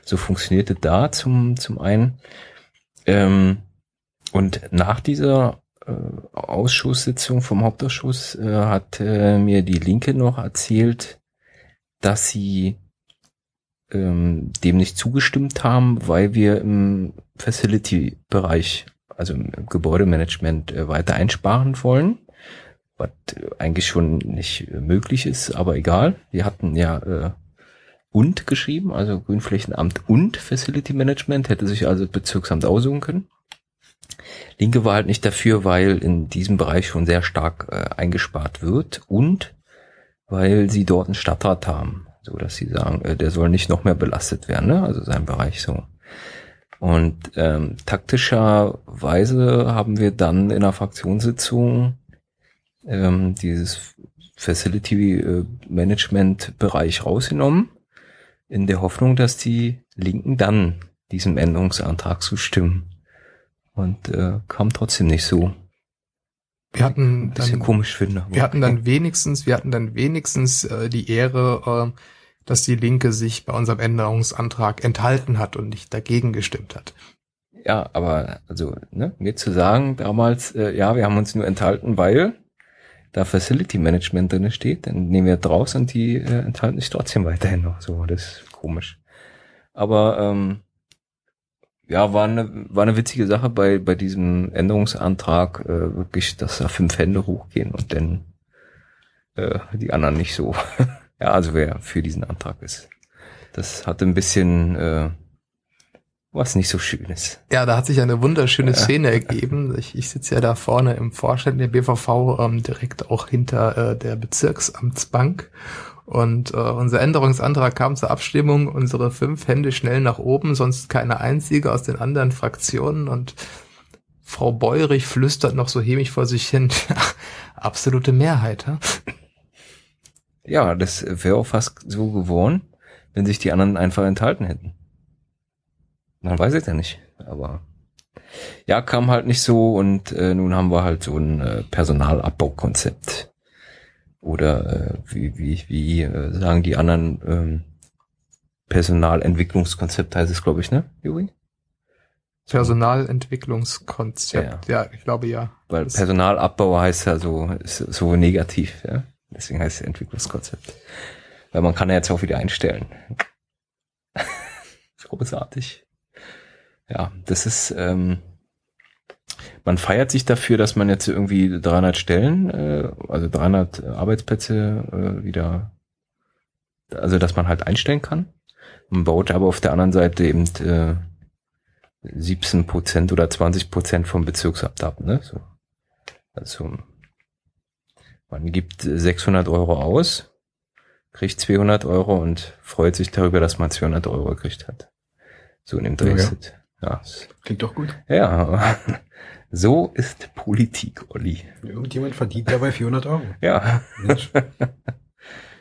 So funktioniert das da zum, zum einen. Ähm, und nach dieser Ausschusssitzung vom Hauptausschuss äh, hat äh, mir die Linke noch erzählt, dass sie ähm, dem nicht zugestimmt haben, weil wir im Facility-Bereich, also im Gebäudemanagement äh, weiter einsparen wollen, was eigentlich schon nicht möglich ist, aber egal. Wir hatten ja äh, und geschrieben, also Grünflächenamt und Facility Management, hätte sich also Bezirksamt aussuchen können. Linke war halt nicht dafür, weil in diesem Bereich schon sehr stark äh, eingespart wird und weil sie dort einen Stadtrat haben, so dass sie sagen, äh, der soll nicht noch mehr belastet werden, ne? also sein Bereich so. Und ähm, taktischerweise haben wir dann in der Fraktionssitzung ähm, dieses Facility äh, Management Bereich rausgenommen, in der Hoffnung, dass die Linken dann diesem Änderungsantrag zustimmen. Und äh, kam trotzdem nicht so. Wir hatten bisschen dann, komisch finde. wir hatten dann wenigstens, wir hatten dann wenigstens äh, die Ehre, äh, dass die Linke sich bei unserem Änderungsantrag enthalten hat und nicht dagegen gestimmt hat. Ja, aber also, ne, mir zu sagen damals, äh, ja, wir haben uns nur enthalten, weil da Facility Management drin steht, dann nehmen wir draus und die äh, enthalten sich trotzdem weiterhin noch. So, das ist komisch. Aber ähm, ja, war eine, war eine witzige Sache bei, bei diesem Änderungsantrag, äh, wirklich, dass da fünf Hände hochgehen und dann äh, die anderen nicht so. ja, also wer für diesen Antrag ist. Das hatte ein bisschen äh, was nicht so Schönes. Ja, da hat sich eine wunderschöne Ja. Szene ergeben. Ich, ich sitze ja da vorne im Vorstand der BVV, ähm, direkt auch hinter äh, der Bezirksamtsbank. Und äh, unser Änderungsantrag kam zur Abstimmung, unsere fünf Hände schnell nach oben, sonst keine einzige aus den anderen Fraktionen. Und Frau Beurich flüstert noch so hämig vor sich hin, absolute Mehrheit. Hm? Ja, das wäre auch fast so geworden, wenn sich die anderen einfach enthalten hätten. Man weiß es ja nicht, aber ja, kam halt nicht so und äh, nun haben wir halt so ein äh, Personalabbaukonzept. Oder äh, wie, wie, wie äh, sagen die anderen ähm, Personalentwicklungskonzept heißt es, glaube ich, ne, Juri? Personalentwicklungskonzept. Ja. ich glaube ja. Weil Das- Personalabbau heißt ja so, ist so negativ, ja. Deswegen heißt es Entwicklungskonzept. Weil man kann ja jetzt auch wieder einstellen. Großartig. Ja, das ist, ähm, man feiert sich dafür, dass man jetzt irgendwie 300 Stellen, äh, also 300 Arbeitsplätze äh, wieder, also dass man halt einstellen kann. Man baut aber auf der anderen Seite eben äh, 17 Prozent oder 20 Prozent vom Bezirksamt ab, ne? So. Also man gibt 600 Euro aus, kriegt 200 Euro und freut sich darüber, dass man 200 Euro gekriegt hat. So in dem Ja, ja. Ja, Klingt doch gut. ja. So ist Politik, Olli. Irgendjemand verdient dabei 400 Euro. Ja. Mensch.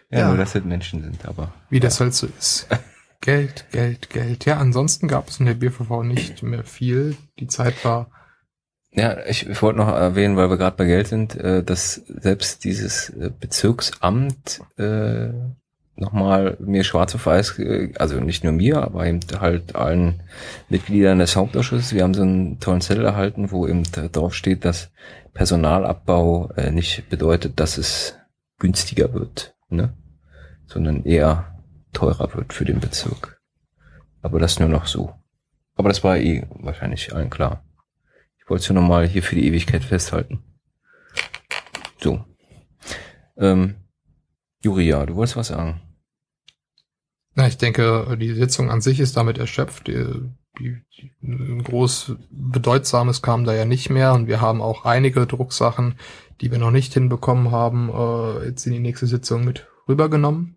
Ja, Ja. nur dass das Menschen sind, aber. Wie das halt so ist. Geld, Geld, Geld. Ja, ansonsten gab es in der BVV nicht mehr viel. Die Zeit war, Ja, ich, ich wollte noch erwähnen, weil wir gerade bei Geld sind, äh, dass selbst dieses äh, Bezirksamt äh, nochmal mir schwarz auf weiß, äh, also nicht nur mir, aber eben halt allen Mitgliedern des Hauptausschusses, wir haben so einen tollen Zettel erhalten, wo eben drauf steht, dass Personalabbau äh, nicht bedeutet, dass es günstiger wird, ne? sondern eher teurer wird für den Bezirk. Aber das nur noch so. Aber das war eh wahrscheinlich allen klar. Ich wollte es nur nochmal hier für die Ewigkeit festhalten. So. Ähm, Juria, du wolltest was sagen? Na, ich denke, die Sitzung an sich ist damit erschöpft. Die, die, die, groß Bedeutsames kam da ja nicht mehr und wir haben auch einige Drucksachen, die wir noch nicht hinbekommen haben, äh, jetzt in die nächste Sitzung mit rübergenommen.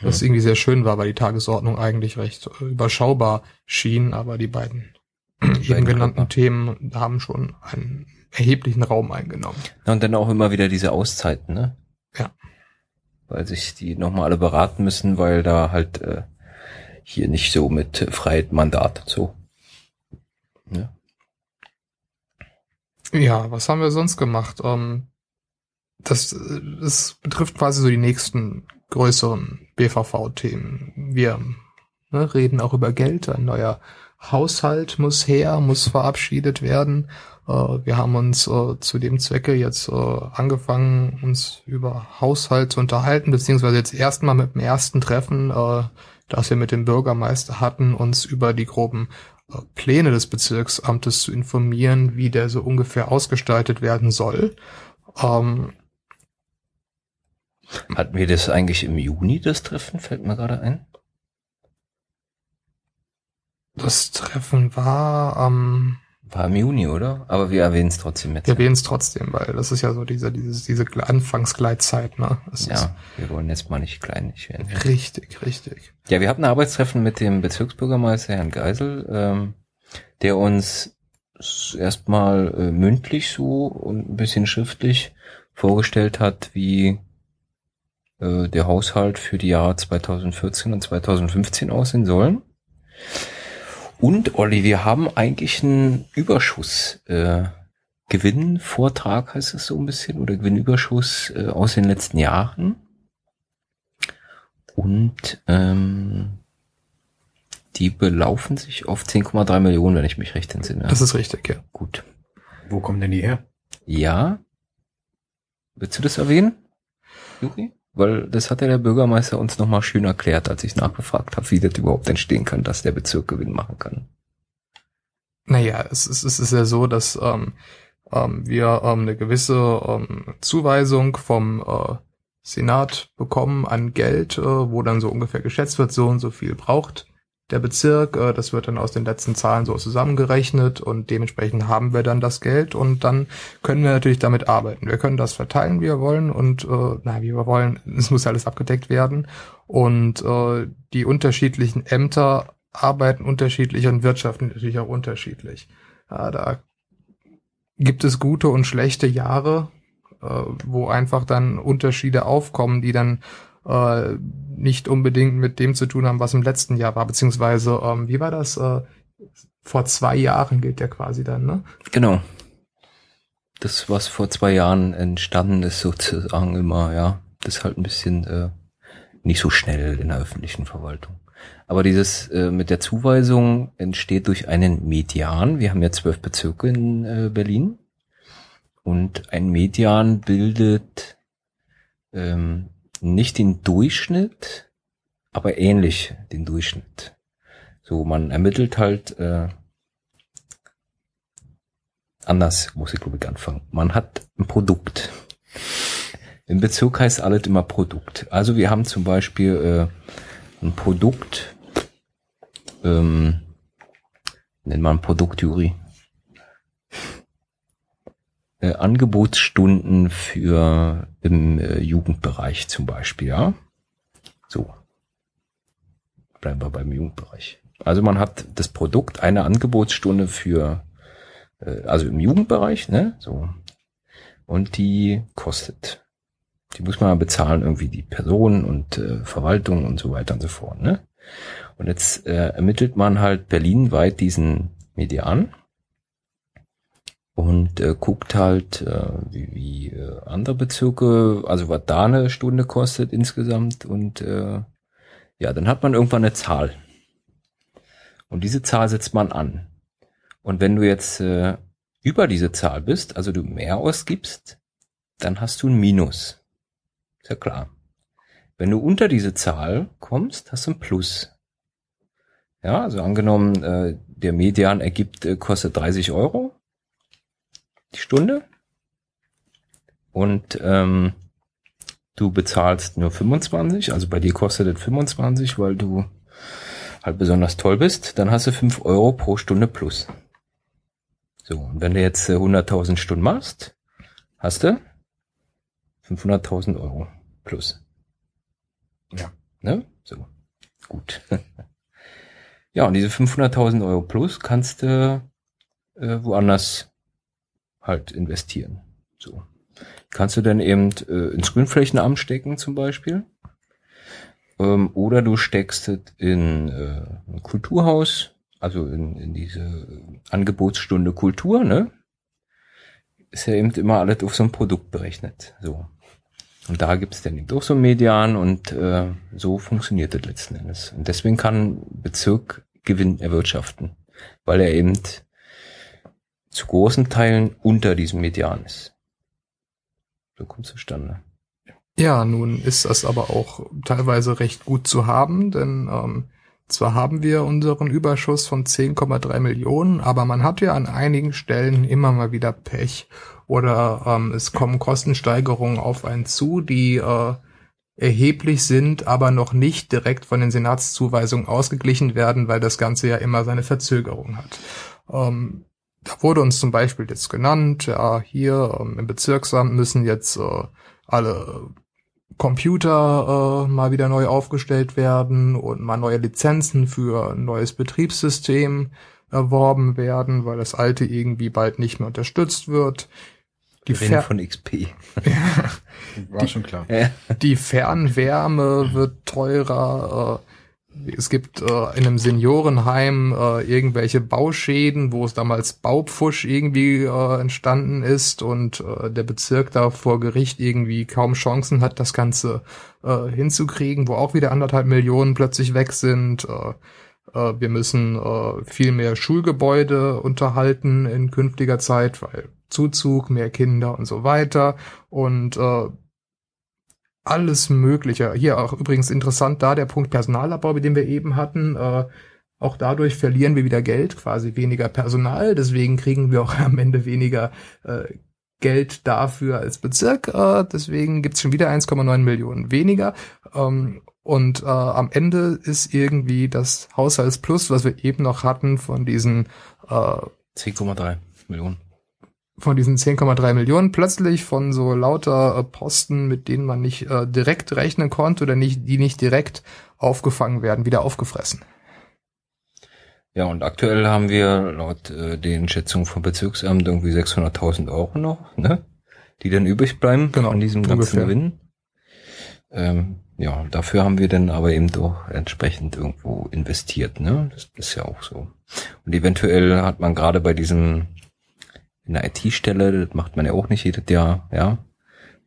Was Hm. irgendwie sehr schön war, weil die Tagesordnung eigentlich recht äh, überschaubar schien, aber die beiden eben genannten. Themen haben schon einen erheblichen Raum eingenommen. Ja, und dann auch immer wieder diese Auszeiten, ne? Weil sich die nochmal alle beraten müssen, weil da halt äh, hier nicht so mit Freiheit Mandat so. Ja. Ja, was haben wir sonst gemacht? Ähm, das, das betrifft quasi so die nächsten größeren BVV-Themen. Wir ne, reden auch über Geld. Ein neuer Haushalt muss her, muss verabschiedet werden. Äh, wir haben uns äh, zu dem Zwecke jetzt äh, angefangen, uns über Haushalt zu unterhalten, beziehungsweise jetzt erstmal mit dem ersten Treffen, äh, das wir mit dem Bürgermeister hatten, uns über die groben Pläne des Bezirksamtes zu informieren, wie der so ungefähr ausgestaltet werden soll. Ähm, Hatten wir das eigentlich im Juni, das Treffen? Fällt mir gerade ein. das Treffen war am War im Juni, oder? Aber wir erwähnen es trotzdem jetzt. Wir erwähnen es trotzdem, weil das ist ja so diese, dieses, diese Anfangsgleitzeit, ne? Das ja, wir wollen jetzt mal nicht kleinlich werden. Richtig, richtig. Ja, wir hatten ein Arbeitstreffen mit dem Bezirksbürgermeister Herrn Geisel, ähm, der uns erstmal äh, mündlich so und ein bisschen schriftlich vorgestellt hat, wie äh, der Haushalt für die Jahre 2014 und 2015 aussehen sollen. Und Olli, wir haben eigentlich einen Überschuss. Äh, Gewinnvortrag heißt es so ein bisschen oder Gewinnüberschuss äh, aus den letzten Jahren. Und ähm, die belaufen sich auf 10,3 Millionen, wenn ich mich recht entsinne. Das ist richtig, ja. Gut. Wo kommen denn die her? Ja. Willst du das erwähnen, Juri? Weil das hat ja der Bürgermeister uns nochmal schön erklärt, als ich nachgefragt habe, wie das überhaupt entstehen kann, dass der Bezirk Gewinn machen kann. Naja, es ist, es ist ja so, dass ähm, ähm, wir ähm, eine gewisse ähm, Zuweisung vom äh, Senat bekommen an Geld, äh, wo dann so ungefähr geschätzt wird, so und so viel braucht der Bezirk. Äh, das wird dann aus den letzten Zahlen so zusammengerechnet und dementsprechend haben wir dann das Geld und dann können wir natürlich damit arbeiten. Wir können das verteilen, wie wir wollen und äh, na, wie wir wollen. Es muss alles abgedeckt werden und äh, die unterschiedlichen Ämter arbeiten unterschiedlich und wirtschaften natürlich auch unterschiedlich. Ja, da gibt es gute und schlechte Jahre, äh, wo einfach dann Unterschiede aufkommen, die dann äh, nicht unbedingt mit dem zu tun haben, was im letzten Jahr war, beziehungsweise, ähm, wie war das? Äh, vor zwei Jahren gilt der quasi dann, ne? Genau. Das, was vor zwei Jahren entstanden ist, sozusagen immer, ja, das ist halt ein bisschen äh, nicht so schnell in der öffentlichen Verwaltung. Aber dieses äh, mit der Zuweisung entsteht durch einen Median. Wir haben ja zwölf Bezirke in äh, Berlin. Und ein Median bildet ähm, nicht den Durchschnitt, aber ähnlich den Durchschnitt. So, man ermittelt halt äh, anders, muss ich glaube ich anfangen. Man hat ein Produkt. Im Bezirk heißt alles immer Produkt. Also wir haben zum Beispiel äh, ein Produkt, ähm, nennt man Produktjury. Äh, Angebotsstunden für im äh, Jugendbereich zum Beispiel, ja. So. Bleiben wir beim Jugendbereich. Also man hat das Produkt, eine Angebotsstunde für, äh, also im Jugendbereich, ne, so. Und die kostet. Die muss man bezahlen, irgendwie die Person und äh, Verwaltung und so weiter und so fort, ne. Und jetzt äh, ermittelt man halt berlinweit diesen Median und äh, guckt halt, äh, wie, wie äh, andere Bezirke, also was da eine Stunde kostet insgesamt und äh, ja, dann hat man irgendwann eine Zahl. Und diese Zahl setzt man an. Und wenn du jetzt äh, über diese Zahl bist, also du mehr ausgibst, dann hast du ein Minus. Ist ja klar. Wenn du unter diese Zahl kommst, hast du ein Plus. Ja, also angenommen, äh, der Median ergibt, äh, kostet 30 Euro die Stunde und ähm, du bezahlst nur 25, also bei dir kostet es 25, weil du halt besonders toll bist, dann hast du 5 Euro pro Stunde plus. So, und wenn du jetzt 100.000 äh, Stunden machst, hast du 500.000 Euro plus. Ja. Ne? So. Gut. ja, und diese 500.000 Euro plus kannst du äh, woanders halt investieren. So. Kannst du dann eben äh, ins Grünflächenamt stecken zum Beispiel. Ähm, oder du steckst es in äh, ein Kulturhaus, also in, in diese Angebotsstunde Kultur, ne? Ist ja eben immer alles auf so ein Produkt berechnet. So. Und da gibt's dann eben auch so Median und äh, so funktioniert das letzten Endes. Und deswegen kann Bezirk Gewinn erwirtschaften, weil er eben zu großen Teilen unter diesem Median ist. So kommt zustande. Ja, nun ist das aber auch teilweise recht gut zu haben, denn ähm, zwar haben wir unseren Überschuss von 10,3 Millionen, aber man hat ja an einigen Stellen immer mal wieder Pech oder ähm, es kommen Kostensteigerungen auf einen zu, die äh, erheblich sind, aber noch nicht direkt von den Senatszuweisungen ausgeglichen werden, weil das Ganze ja immer seine Verzögerung hat. Ähm, da wurde uns zum Beispiel jetzt genannt, ja, hier ähm, im Bezirksamt müssen jetzt äh, alle Computer äh, mal wieder neu aufgestellt werden und mal neue Lizenzen für ein neues Betriebssystem erworben werden, weil das alte irgendwie bald nicht mehr unterstützt wird. Die Fer von XP. War die, schon klar. Die Fernwärme wird teurer. Äh, es gibt äh, in einem Seniorenheim äh, irgendwelche Bauschäden, wo es damals Baupfusch irgendwie äh, entstanden ist und äh, der Bezirk da vor Gericht irgendwie kaum Chancen hat, das Ganze äh, hinzukriegen, wo auch wieder anderthalb Millionen plötzlich weg sind. Äh, äh, wir müssen äh, viel mehr Schulgebäude unterhalten in künftiger Zeit, weil Zuzug, mehr Kinder und so weiter. Und äh, alles Mögliche. Hier auch übrigens interessant da der Punkt Personalabbau, mit dem wir eben hatten. Äh, auch dadurch verlieren wir wieder Geld, quasi weniger Personal. Deswegen kriegen wir auch am Ende weniger äh, Geld dafür als Bezirk. Äh, deswegen gibt's schon wieder 1,9 Millionen weniger. Ähm, und äh, am Ende ist irgendwie das Haushaltsplus, was wir eben noch hatten, von diesen äh, 10,3 Millionen von diesen 10,3 Millionen plötzlich von so lauter äh, Posten, mit denen man nicht äh, direkt rechnen konnte oder nicht, die nicht direkt aufgefangen werden, wieder aufgefressen. Ja, und aktuell haben wir laut äh, den Schätzungen vom Bezirksamt irgendwie 600.000 Euro noch, ne? Die dann übrig bleiben genau, von diesem ganzen. Gewinn. Ähm, ja, dafür haben wir dann aber eben doch entsprechend irgendwo investiert, ne? Das ist ja auch so. Und eventuell hat man gerade bei diesem in der IT-Stelle, das macht man ja auch nicht jedes Jahr, ja,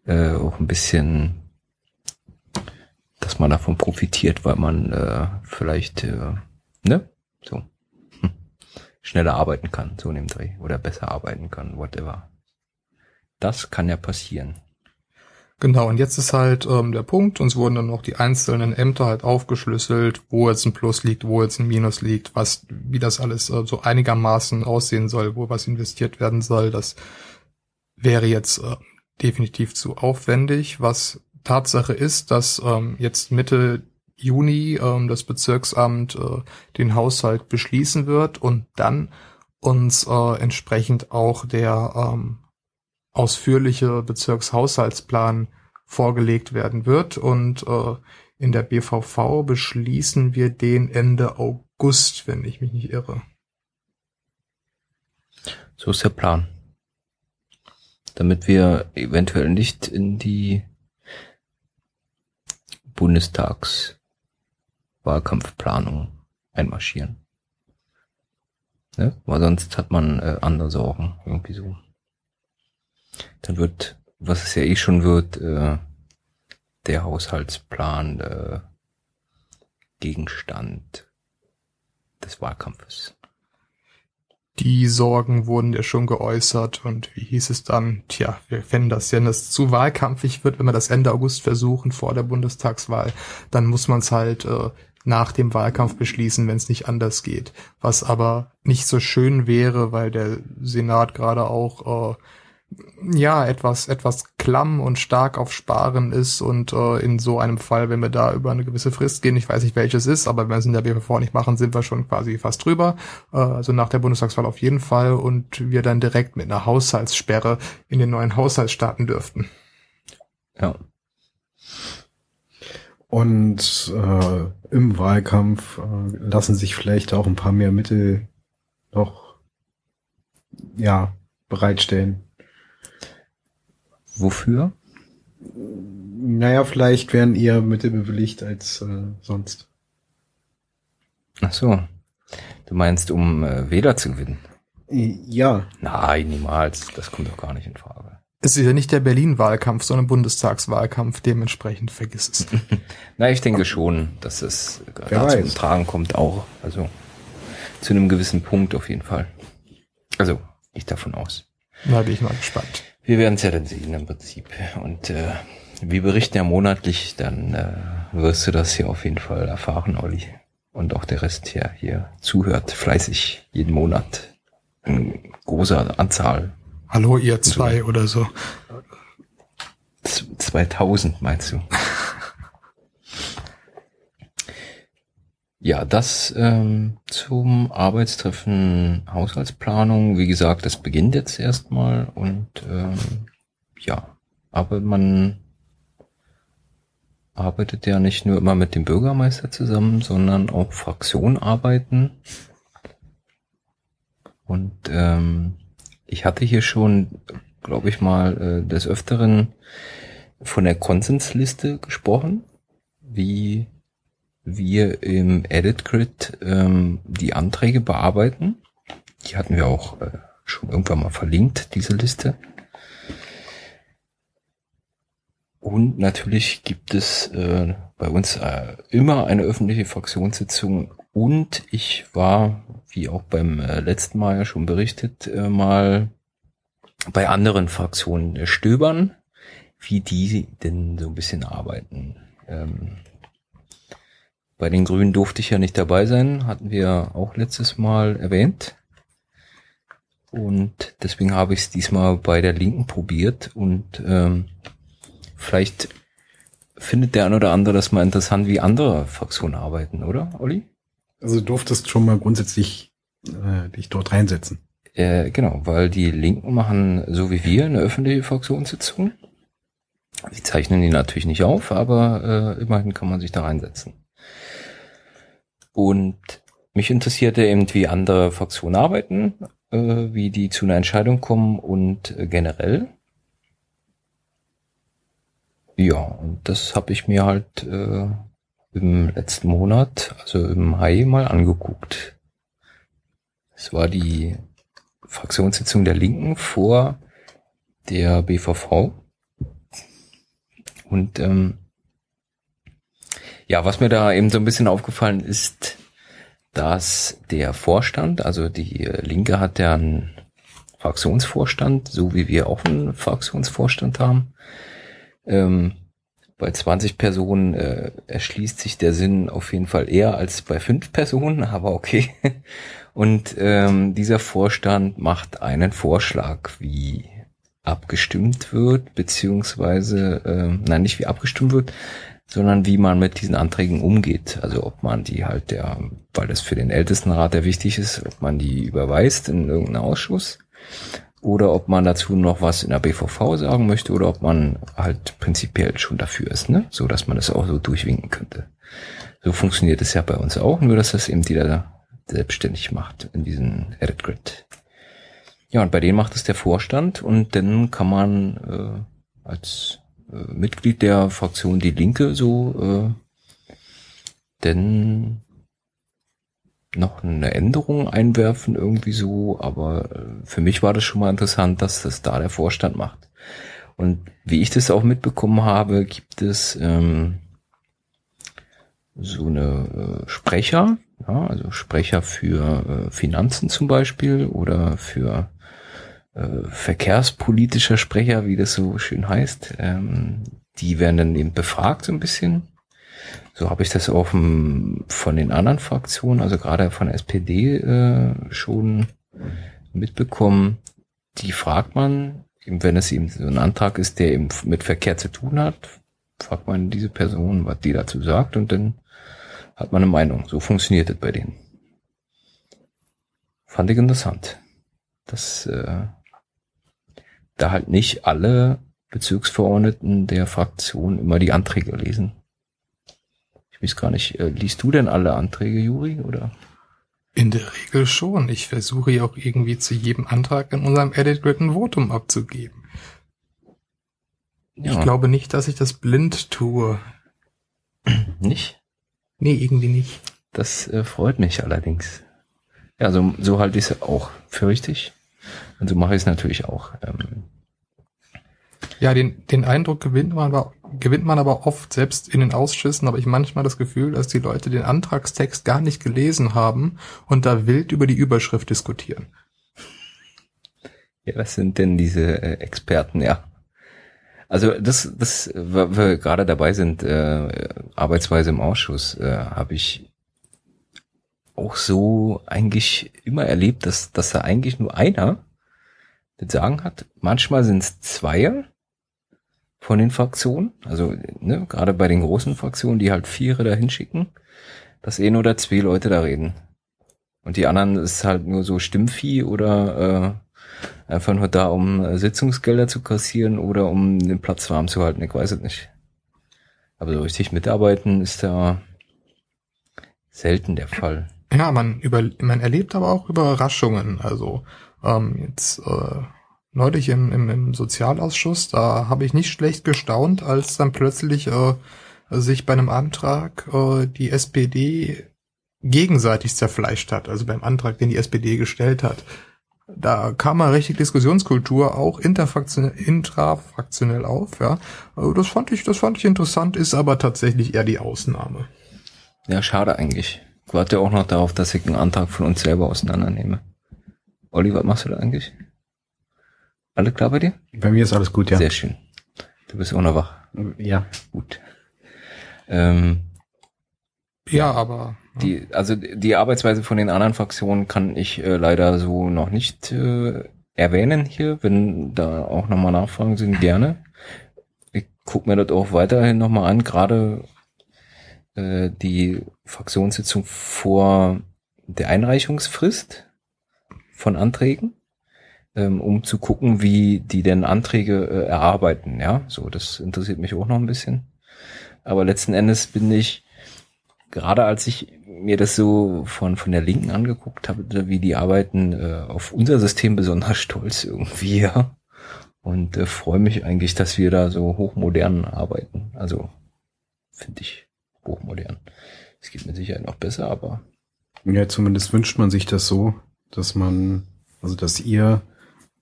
äh, auch ein bisschen, dass man davon profitiert, weil man äh, vielleicht, äh, ne, so, hm, schneller arbeiten kann, so in dem Dreh, oder besser arbeiten kann, whatever. Das kann ja passieren. Genau, und jetzt ist halt ähm, der Punkt, uns wurden dann noch die einzelnen Ämter halt aufgeschlüsselt, wo jetzt ein Plus liegt, wo jetzt ein Minus liegt, was, wie das alles äh, so einigermaßen aussehen soll, wo was investiert werden soll. Das wäre jetzt äh, definitiv zu aufwendig. Was Tatsache ist, dass ähm, jetzt Mitte Juni ähm, das Bezirksamt äh, den Haushalt beschließen wird und dann uns äh, entsprechend auch der ähm, ausführliche Bezirkshaushaltsplan vorgelegt werden wird und äh, in der BVV beschließen wir den Ende August, wenn ich mich nicht irre. So ist der Plan. Damit wir eventuell nicht in die Bundestagswahlkampfplanung einmarschieren. Ne? Weil sonst hat man äh, andere Sorgen, irgendwie so dann wird, was es ja eh schon wird, äh, der Haushaltsplan äh, Gegenstand des Wahlkampfes. Die Sorgen wurden ja schon geäußert und wie hieß es dann? Tja, wir fänden das wenn das zu wahlkampfig wird, wenn wir das Ende August versuchen vor der Bundestagswahl, dann muss man es halt äh, nach dem Wahlkampf beschließen, wenn es nicht anders geht. Was aber nicht so schön wäre, weil der Senat gerade auch äh, ja etwas etwas klamm und stark auf Sparen ist und äh, in so einem Fall, wenn wir da über eine gewisse Frist gehen, ich weiß nicht welches ist, aber wenn wir es in der BVV nicht machen, sind wir schon quasi fast drüber. Äh, also nach der Bundestagswahl auf jeden Fall und wir dann direkt mit einer Haushaltssperre in den neuen Haushalt starten dürften. Ja. Und äh, im Wahlkampf äh, lassen sich vielleicht auch ein paar mehr Mittel noch ja bereitstellen. Wofür? Naja, vielleicht werden eher Mittel bewilligt als äh, sonst. Ach so. Du meinst, um äh, Wähler zu gewinnen? Ja. Nein, niemals. Das kommt doch gar nicht in Frage. Es ist ja nicht der Berlin-Wahlkampf, sondern Bundestagswahlkampf. Dementsprechend vergiss es. Na, ich denke schon, dass es da zum Tragen kommt auch. Also zu einem gewissen Punkt auf jeden Fall. Also, ich davon aus. Da bin ich mal gespannt. Wir werden es ja dann sehen im Prinzip. Und äh, wir berichten ja monatlich, dann äh, wirst du das hier auf jeden Fall erfahren, Olli. Und auch der Rest hier, hier zuhört fleißig jeden Monat. In großer Anzahl. Hallo, ihr zwei oder so. 2000 meinst du? Ja, das ähm, zum Arbeitstreffen Haushaltsplanung. Wie gesagt, das beginnt jetzt erstmal und ähm, ja, aber man arbeitet ja nicht nur immer mit dem Bürgermeister zusammen, sondern auch Fraktionen arbeiten. Und ähm, ich hatte hier schon, glaube ich mal, äh, des Öfteren von der Konsensliste gesprochen, wie wir im Edit Grid ähm, die Anträge bearbeiten. Die hatten wir auch äh, schon irgendwann mal verlinkt, diese Liste. Und natürlich gibt es äh, bei uns äh, immer eine öffentliche Fraktionssitzung und ich war, wie auch beim äh, letzten Mal ja schon berichtet, äh, mal bei anderen Fraktionen stöbern, wie die denn so ein bisschen arbeiten. Ähm, bei den Grünen durfte ich ja nicht dabei sein, hatten wir auch letztes Mal erwähnt. Und deswegen habe ich es diesmal bei der Linken probiert und ähm, vielleicht findet der ein oder andere das mal interessant, wie andere Fraktionen arbeiten, oder, Olli? Also du durftest schon mal grundsätzlich äh, dich dort reinsetzen. Äh, genau, weil die Linken machen, so wie wir, eine öffentliche Fraktionssitzung. Die zeichnen die natürlich nicht auf, aber äh, immerhin kann man sich da reinsetzen. Und mich interessierte eben, wie andere Fraktionen arbeiten, äh, wie die zu einer Entscheidung kommen und äh, generell. Ja, und das habe ich mir halt äh, im letzten Monat, also im Mai, mal angeguckt. Es war die Fraktionssitzung der Linken vor der BVV. Und ähm, ja, was mir da eben so ein bisschen aufgefallen ist, dass der Vorstand, also die Linke hat ja einen Fraktionsvorstand, so wie wir auch einen Fraktionsvorstand haben. Ähm, bei 20 Personen äh, erschließt sich der Sinn auf jeden Fall eher als bei fünf Personen, aber okay. Und ähm, dieser Vorstand macht einen Vorschlag, wie abgestimmt wird, beziehungsweise, äh, nein, nicht wie abgestimmt wird, sondern wie man mit diesen Anträgen umgeht. Also ob man die halt der, weil das für den Ältestenrat der wichtig ist, ob man die überweist in irgendeinen Ausschuss oder ob man dazu noch was in der BVV sagen möchte oder ob man halt prinzipiell schon dafür ist, ne? So dass man das auch so durchwinken könnte. So funktioniert es ja bei uns auch, nur dass das eben jeder selbstständig macht in diesen Edit Grid. Ja, und bei denen macht es der Vorstand und dann kann man äh, als äh, Mitglied der Fraktion Die Linke so äh, denn noch eine Änderung einwerfen irgendwie so, aber äh, für mich war das schon mal interessant, dass das da der Vorstand macht. Und wie ich das auch mitbekommen habe, gibt es ähm, so eine äh, Sprecher, ja, also Sprecher für äh, Finanzen zum Beispiel oder für verkehrspolitischer Sprecher, wie das so schön heißt, ähm, die werden dann eben befragt so ein bisschen. So habe ich das auch von den anderen Fraktionen, also gerade von der SPD äh, schon mitbekommen. Die fragt man, eben wenn es eben so ein Antrag ist, der eben mit Verkehr zu tun hat, fragt man diese Person, was die dazu sagt und dann hat man eine Meinung. So funktioniert das bei denen. Fand ich interessant. Das äh, da halt nicht alle Bezirksverordneten der Fraktion immer die Anträge lesen. Ich weiß gar nicht, äh, liest du denn alle Anträge, Juri, oder? In der Regel schon. Ich versuche ja auch irgendwie zu jedem Antrag in unserem Edit Grid ein Votum abzugeben. Ja. Ich glaube nicht, dass ich das blind tue. Nicht? Nee, irgendwie nicht. Das äh, freut mich allerdings. Ja, so, so halte ich es auch für richtig. Und so mache ich es natürlich auch. Ähm, ja, den, den Eindruck gewinnt man, aber, gewinnt man aber oft, selbst in den Ausschüssen, habe ich manchmal das Gefühl, dass die Leute den Antragstext gar nicht gelesen haben und da wild über die Überschrift diskutieren. Ja, was sind denn diese äh, Experten, ja? Also das, das, weil wir gerade dabei sind, äh, Arbeitsweise im Ausschuss, äh, habe ich auch so eigentlich immer erlebt, dass, dass da eigentlich nur einer das Sagen hat. Manchmal sind es Zweier von den Fraktionen, also ne, gerade bei den großen Fraktionen, die halt Viere da hinschicken. dass eh nur da zwei Leute da reden. Und die anderen ist halt nur so Stimmvieh oder äh, einfach nur da, um äh, Sitzungsgelder zu kassieren oder um den Platz warm zu halten. Ich weiß es nicht. Aber so richtig mitarbeiten ist da selten der Fall. Ja, man über, man erlebt aber auch Überraschungen. Also ähm, jetzt äh, neulich im, im, im Sozialausschuss, da habe ich nicht schlecht gestaunt, als dann plötzlich äh, sich bei einem Antrag äh, die SPD gegenseitig zerfleischt hat, also beim Antrag, den die SPD gestellt hat. Da kam mal richtig Diskussionskultur auch interfraktionell, intrafraktionell auf, ja. Also das fand ich, das fand ich interessant, ist aber tatsächlich eher die Ausnahme. Ja, schade eigentlich. Ich warte auch noch darauf, dass ich einen Antrag von uns selber auseinandernehme. Olli, was machst du da eigentlich? Alle klar bei dir? Bei mir ist alles gut, ja. Sehr schön. Du bist auch noch wach. Ja. Gut. Ähm, Ja, aber die, also die Arbeitsweise von den anderen Fraktionen kann ich äh, leider so noch nicht äh, erwähnen hier. Wenn da auch nochmal Nachfragen sind, gerne. Ich gucke mir das auch weiterhin nochmal an, gerade äh, die Fraktionssitzung vor der Einreichungsfrist von Anträgen, ähm, um zu gucken, wie die denn Anträge äh, erarbeiten. Ja, so das interessiert mich auch noch ein bisschen. Aber letzten Endes bin ich gerade als ich mir das so von, von der Linken angeguckt habe, wie die arbeiten, äh, auf unser System besonders stolz irgendwie, ja. Und äh, freue mich eigentlich, dass wir da so hochmodern arbeiten. Also finde ich hochmodern. Es geht mit Sicherheit noch besser, aber Ja, zumindest wünscht man sich das so, dass man, also dass ihr,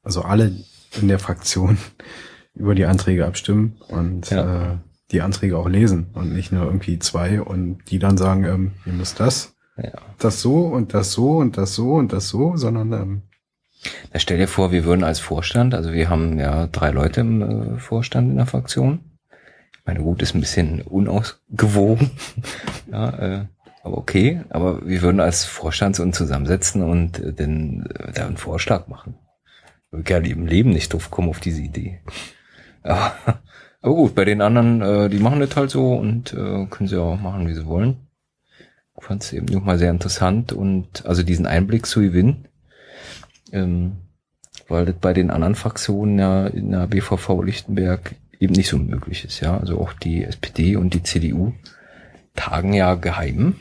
also alle in der Fraktion über die Anträge abstimmen und Ja. äh, die Anträge auch lesen und nicht nur irgendwie zwei und die dann sagen, ähm, ihr müsst das, ja. das so und das so und das so und das so, sondern ähm, Na, stell dir vor, wir würden als Vorstand, also wir haben ja drei Leute im äh, Vorstand in der Fraktion. Meine, gut, ist ein bisschen unausgewogen. ja, äh, aber okay. Aber wir würden als Vorstand uns zusammensetzen und äh, den, äh, da einen Vorschlag machen. Ich würde gerne im Leben nicht drauf kommen auf diese Idee. Aber, aber gut, bei den anderen, äh, die machen das halt so und äh, können sie auch machen, wie sie wollen. Ich fand es eben nochmal sehr interessant und also diesen Einblick zu gewinnen ähm, weil das bei den anderen Fraktionen ja in der BVV Lichtenberg eben nicht so möglich ist, ja. Also auch die SPD und die CDU tagen ja geheim.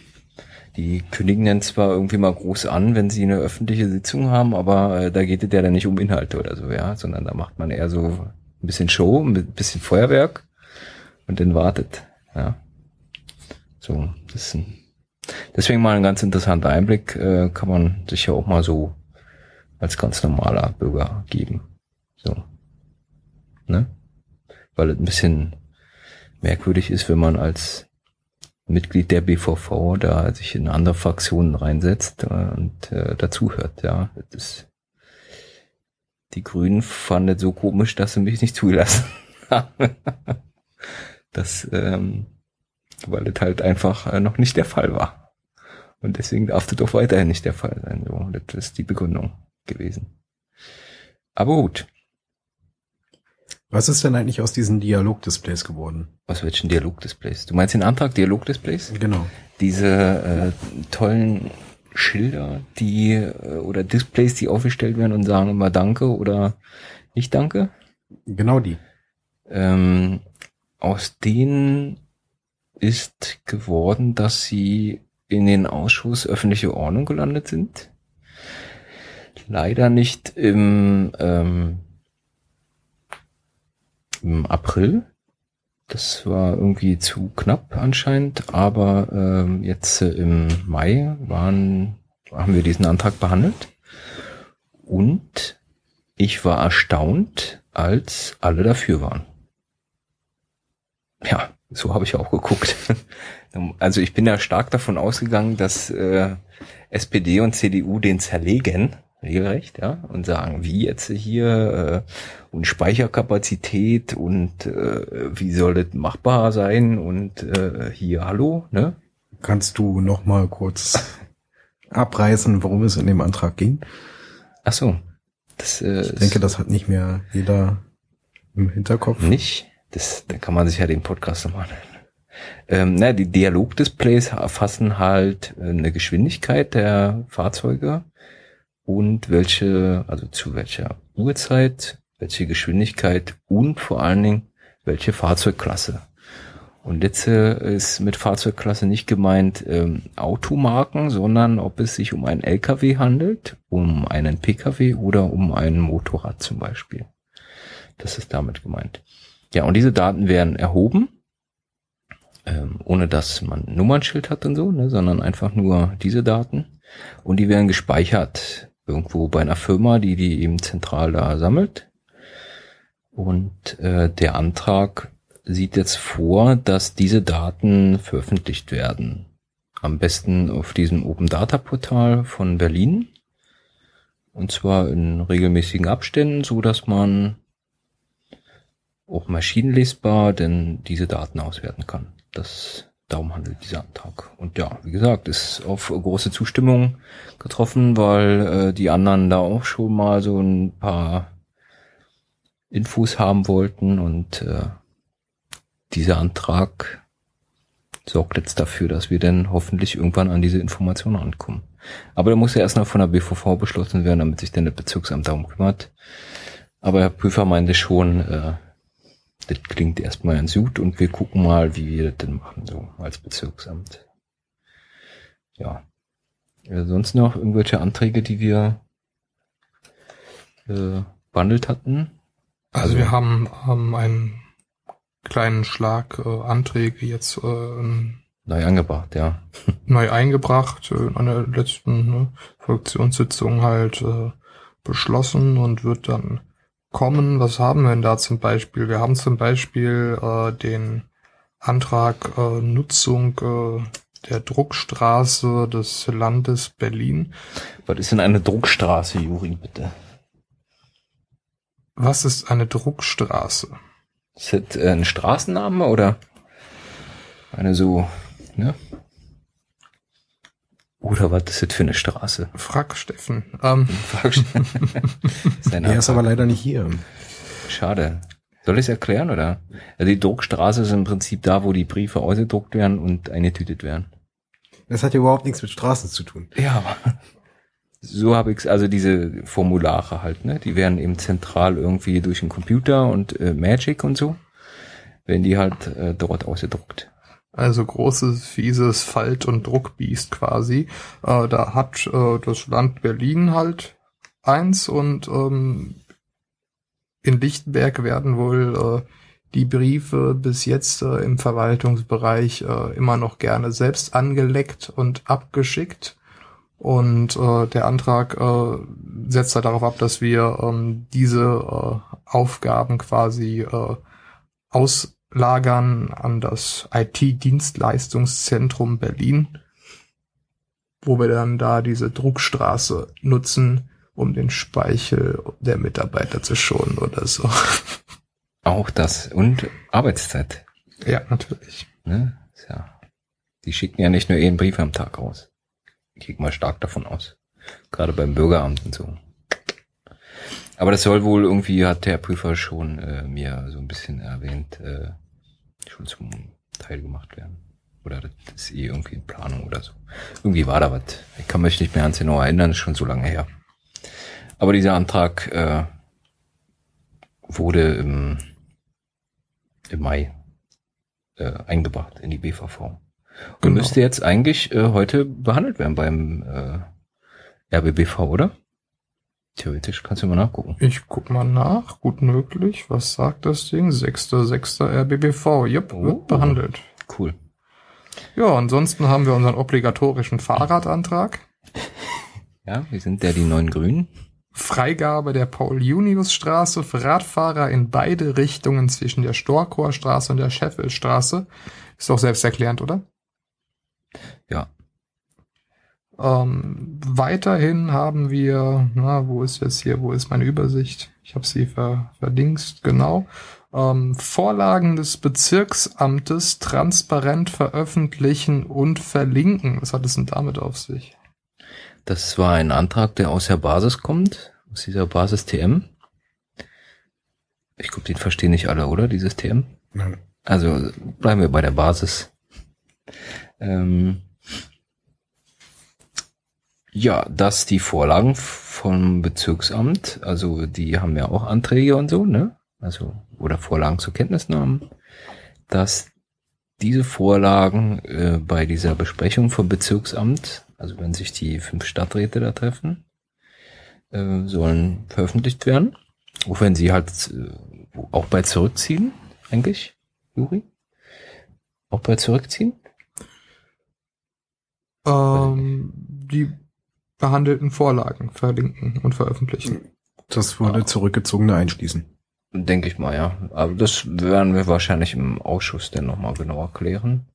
Die kündigen dann zwar irgendwie mal groß an, wenn sie eine öffentliche Sitzung haben, aber äh, da geht es ja dann nicht um Inhalte oder so, ja, sondern da macht man eher so ein bisschen Show, ein bisschen Feuerwerk und dann wartet, ja. So, das ist ein, deswegen mal ein ganz interessanter Einblick, äh, kann man sich ja auch mal so als ganz normaler Bürger geben. So. Ne? Weil es ein bisschen merkwürdig ist, wenn man als Mitglied der BVV da sich in andere Fraktionen reinsetzt äh, und äh, dazuhört, ja. Das die Grünen fanden es so komisch, dass sie mich nicht zulassen das, ähm, weil es halt einfach äh, noch nicht der Fall war. Und deswegen darf das auch weiterhin nicht der Fall sein. So, das ist die Begründung gewesen. Aber gut, was ist denn eigentlich aus diesen Dialogdisplays geworden? aus welchen Dialogdisplays? Du meinst den Antrag Dialogdisplays? Genau. Diese äh, tollen Schilder, die äh, oder Displays, die aufgestellt werden und sagen immer Danke oder nicht Danke. Genau die. Ähm, aus denen ist geworden, dass sie in den Ausschuss öffentliche Ordnung gelandet sind. Leider nicht im, ähm, im April. Das war irgendwie zu knapp anscheinend, aber ähm, jetzt äh, im Mai waren, haben wir diesen Antrag behandelt und ich war erstaunt, als alle dafür waren. Ja, so habe ich auch geguckt. Also ich bin ja stark davon ausgegangen, dass äh, SPD und CDU den zerlegen, regelrecht, ja, und sagen, wie jetzt hier äh, und Speicherkapazität und äh, wie soll das machbar sein und äh, hier hallo, ne? Kannst du noch mal kurz abreißen, worum es in dem Antrag ging? Ach so, das äh, Ich denke, das hat nicht mehr jeder im Hinterkopf. nicht. Das, da kann man sich ja den Podcast nochmal. Ähm, na, die Dialogdisplays erfassen halt äh, eine Geschwindigkeit der Fahrzeuge und welche, also zu welcher Uhrzeit, welche Geschwindigkeit und vor allen Dingen welche Fahrzeugklasse. Und jetzt äh, ist mit Fahrzeugklasse nicht gemeint ähm, Automarken, sondern ob es sich um einen LKW handelt, um einen PKW oder um ein Motorrad zum Beispiel. Das ist damit gemeint. Ja, und diese Daten werden erhoben, ähm, ohne dass man ein Nummernschild hat und so, ne, sondern einfach nur diese Daten. Und die werden gespeichert irgendwo bei einer Firma, die die eben zentral da sammelt. Und äh, der Antrag sieht jetzt vor, dass diese Daten veröffentlicht werden. Am besten auf diesem Open Data Portal von Berlin. Und zwar in regelmäßigen Abständen, so dass man auch maschinenlesbar denn diese Daten auswerten kann. Das darum handelt dieser Antrag. Und ja, wie gesagt, ist auf große Zustimmung getroffen, weil äh, die anderen da auch schon mal so ein paar Infos haben wollten und äh, dieser Antrag sorgt jetzt dafür, dass wir dann hoffentlich irgendwann an diese Informationen ankommen. Aber da muss ja erst noch von der BVV beschlossen werden, damit sich dann das Bezirksamt darum kümmert. Aber Herr Prüfer meinte schon, äh, das klingt erstmal ganz gut und wir gucken mal, wie wir das denn machen, so als Bezirksamt. Ja. Äh, sonst noch irgendwelche Anträge, die wir äh, behandelt hatten? Also wir haben ähm, einen kleinen Schlag äh, Anträge jetzt äh, neu angebracht, ja. neu eingebracht, äh, in einer letzten ne, Fraktionssitzung halt äh, beschlossen und wird dann kommen. Was haben wir denn da zum Beispiel? Wir haben zum Beispiel äh, den Antrag äh, Nutzung äh, der Druckstraße des Landes Berlin. Was ist denn eine Druckstraße, Juri, bitte? Was ist eine Druckstraße? Ist das ein Straßenname oder eine so, ne? Oder was ist das für eine Straße? Frag Steffen. Ähm. Frag Steffen. er ist aber leider nicht hier. Schade. Soll ich es erklären oder? Also die Druckstraße ist im Prinzip da, wo die Briefe ausgedruckt werden und eingetütet werden. Das hat ja überhaupt nichts mit Straßen zu tun. Ja, aber so habe ich also diese Formulare halt, ne? Die werden eben zentral irgendwie durch den Computer und äh, Magic und so, werden die halt äh, dort ausgedruckt. Also großes, fieses Falt- und Druckbiest quasi. Äh, da hat äh, das Land Berlin halt eins und ähm, in Lichtenberg werden wohl äh, die Briefe bis jetzt äh, im Verwaltungsbereich äh, immer noch gerne selbst angeleckt und abgeschickt. Und äh, der Antrag setzt halt darauf ab, dass wir ähm, diese Aufgaben quasi äh, auslagern an das IT-Dienstleistungszentrum Berlin, wo wir dann da diese Druckstraße nutzen, um den Speichel der Mitarbeiter zu schonen oder so. Auch das und Arbeitszeit. Ja, natürlich. Ne? Ja. Die schicken ja nicht nur einen Brief am Tag raus. Ich gehe mal stark davon aus. Gerade beim Bürgeramt und so. Aber das soll wohl irgendwie, hat der Prüfer schon äh, mir so ein bisschen erwähnt, äh, schon zum Teil gemacht werden. Oder das ist eh irgendwie in Planung oder so. Irgendwie war da was. Ich kann mich nicht mehr ans genau erinnern, ist schon so lange her. Aber dieser Antrag äh, wurde im, im Mai äh, eingebracht in die BVV. Und genau. müsste jetzt eigentlich äh, heute behandelt werden beim äh, RBBV, oder? Theoretisch kannst du mal nachgucken. Ich guck mal nach, gut möglich. Was sagt das Ding? 6.6. RBBV. Yep, oh, wird behandelt. Cool. Ja, ansonsten haben wir unseren obligatorischen Fahrradantrag. Ja, wir sind ja die neuen Grünen. Freigabe der Paul-Junius-Straße für Radfahrer in beide Richtungen zwischen der Storchorstraße und der Sheffieldstraße. Ist doch selbsterklärend, oder? Ja. Ähm, weiterhin haben wir, na, wo ist jetzt hier, wo ist meine Übersicht? Ich habe sie ver, verdingst, genau. Ähm, Vorlagen des Bezirksamtes transparent veröffentlichen und verlinken. Was hat es denn damit auf sich? Das war ein Antrag, der aus der Basis kommt, aus dieser Basis TM. Ich glaube, den verstehen nicht alle, oder? Dieses TM? Nein. Also bleiben wir bei der Basis. Ähm, ja, dass die Vorlagen vom Bezirksamt, also die haben ja auch Anträge und so, ne? Also, oder Vorlagen zur Kenntnisnahme, dass diese Vorlagen äh, bei dieser Besprechung vom Bezirksamt, also wenn sich die fünf Stadträte da treffen, äh, sollen veröffentlicht werden. Auch wenn sie halt äh, auch bei Zurückziehen, eigentlich, Juri? Auch bei Zurückziehen? Ähm, die behandelten Vorlagen verlinken und veröffentlichen. Das würde zurückgezogene einschließen. Denke ich mal, ja. Aber das werden wir wahrscheinlich im Ausschuss dann nochmal genauer klären.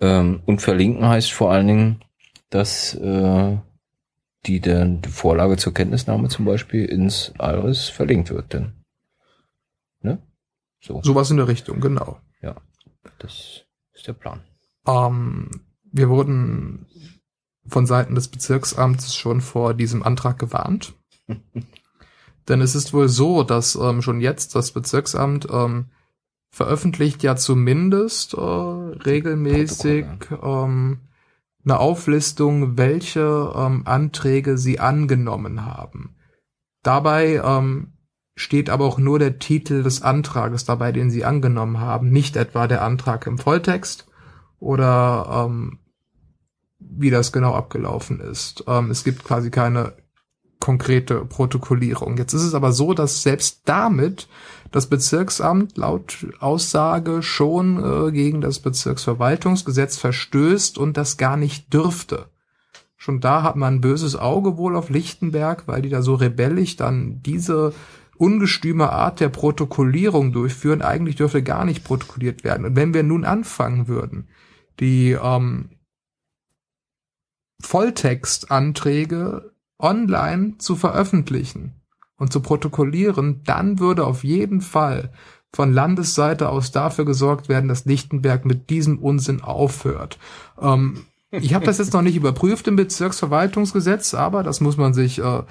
Ähm, und verlinken heißt vor allen Dingen, dass äh, die dann die Vorlage zur Kenntnisnahme zum Beispiel ins Alris verlinkt wird, denn. Ne? So. Sowas in der Richtung, genau. Ja, das ist der Plan. Ähm, wir wurden von Seiten des Bezirksamts schon vor diesem Antrag gewarnt. Denn es ist wohl so, dass ähm, schon jetzt das Bezirksamt ähm, veröffentlicht ja zumindest äh, regelmäßig ähm, eine Auflistung, welche ähm, Anträge sie angenommen haben. Dabei ähm, steht aber auch nur der Titel des Antrages dabei, den sie angenommen haben, nicht etwa der Antrag im Volltext oder ähm, wie das genau abgelaufen ist. Ähm, es gibt quasi keine konkrete Protokollierung. Jetzt ist es aber so, dass selbst damit das Bezirksamt laut Aussage schon äh, gegen das Bezirksverwaltungsgesetz verstößt und das gar nicht dürfte. Schon da hat man ein böses Auge wohl auf Lichtenberg, weil die da so rebellisch dann diese ungestüme Art der Protokollierung durchführen. Eigentlich dürfte gar nicht protokolliert werden. Und wenn wir nun anfangen würden, die ähm, Volltextanträge online zu veröffentlichen und zu protokollieren, dann würde auf jeden Fall von Landesseite aus dafür gesorgt werden, dass Lichtenberg mit diesem Unsinn aufhört. Ähm, ich habe das jetzt noch nicht überprüft im Bezirksverwaltungsgesetz, aber das muss man sich äh,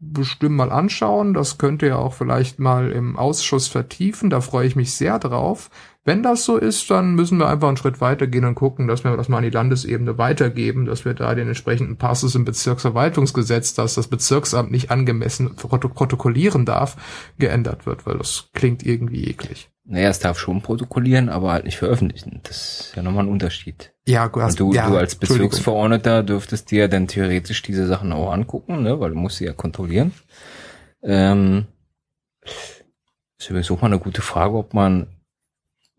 bestimmt mal anschauen. Das könnt ihr auch vielleicht mal im Ausschuss vertiefen. Da freue ich mich sehr drauf. Wenn das so ist, dann müssen wir einfach einen Schritt weitergehen und gucken, dass wir das mal an die Landesebene weitergeben, dass wir da den entsprechenden Passus im Bezirksverwaltungsgesetz, dass das Bezirksamt nicht angemessen protokollieren darf, geändert wird, weil das klingt irgendwie eklig. Naja, es darf schon protokollieren, aber halt nicht veröffentlichen. Das ist ja nochmal ein Unterschied. Ja, du, hast, du, ja, du als Bezirksverordneter dürftest dir dann theoretisch diese Sachen auch angucken, ne, weil du musst sie ja kontrollieren. Ähm, ist übrigens auch mal eine gute Frage, ob man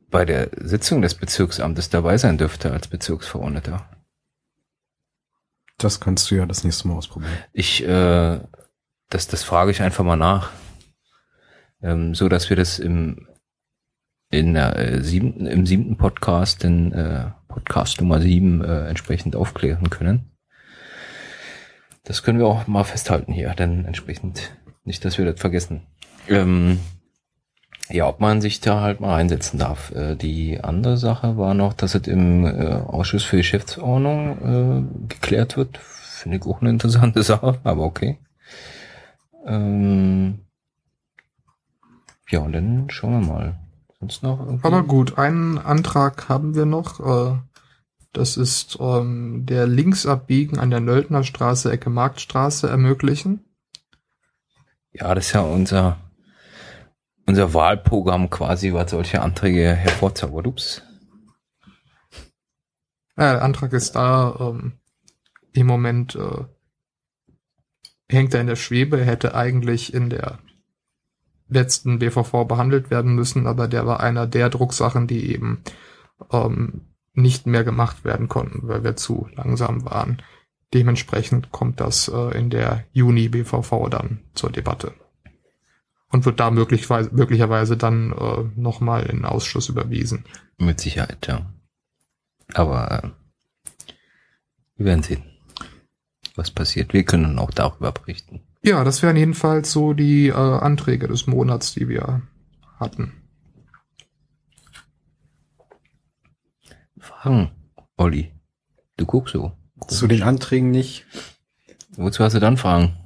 bei der Sitzung des Bezirksamtes dabei sein dürfte als Bezirksverordneter. Das kannst du ja das nächste Mal ausprobieren. Ich, äh, das, das frage ich einfach mal nach. Ähm, so dass wir das im, in der äh, siebten, im siebten Podcast, in äh, Podcast Nummer sieben, äh, entsprechend aufklären können. Das können wir auch mal festhalten hier, denn entsprechend nicht, dass wir das vergessen. Ähm, ja, ob man sich da halt mal einsetzen darf. Äh, die andere Sache war noch, dass es im äh, Ausschuss für Geschäftsordnung äh, geklärt wird. Finde ich auch eine interessante Sache, aber okay. Ähm, ja, und dann schauen wir mal. Sonst noch irgendwie? Aber gut, einen Antrag haben wir noch. Das ist ähm, der Linksabbiegen an der Nöldner Straße, Ecke Marktstraße ermöglichen. Ja, das ist ja unser unser Wahlprogramm quasi, was solche Anträge hervorzaubert. Ups. Ja, der Antrag ist da. Ähm, Im Moment äh, hängt er in der Schwebe. Hätte eigentlich in der letzten BVV behandelt werden müssen, aber der war einer der Drucksachen, die eben ähm, nicht mehr gemacht werden konnten, weil wir zu langsam waren. Dementsprechend kommt das äh, in der Juni BVV dann zur Debatte und wird da möglicherweise, möglicherweise dann äh, nochmal in den Ausschuss überwiesen. Mit Sicherheit, ja. Aber äh, wir werden sehen, was passiert. Wir können auch darüber berichten. Ja, das wären jedenfalls so die äh, Anträge des Monats, die wir hatten. Fragen, Olli. Du guckst so. Komisch. Zu den Anträgen nicht. Wozu hast du dann Fragen?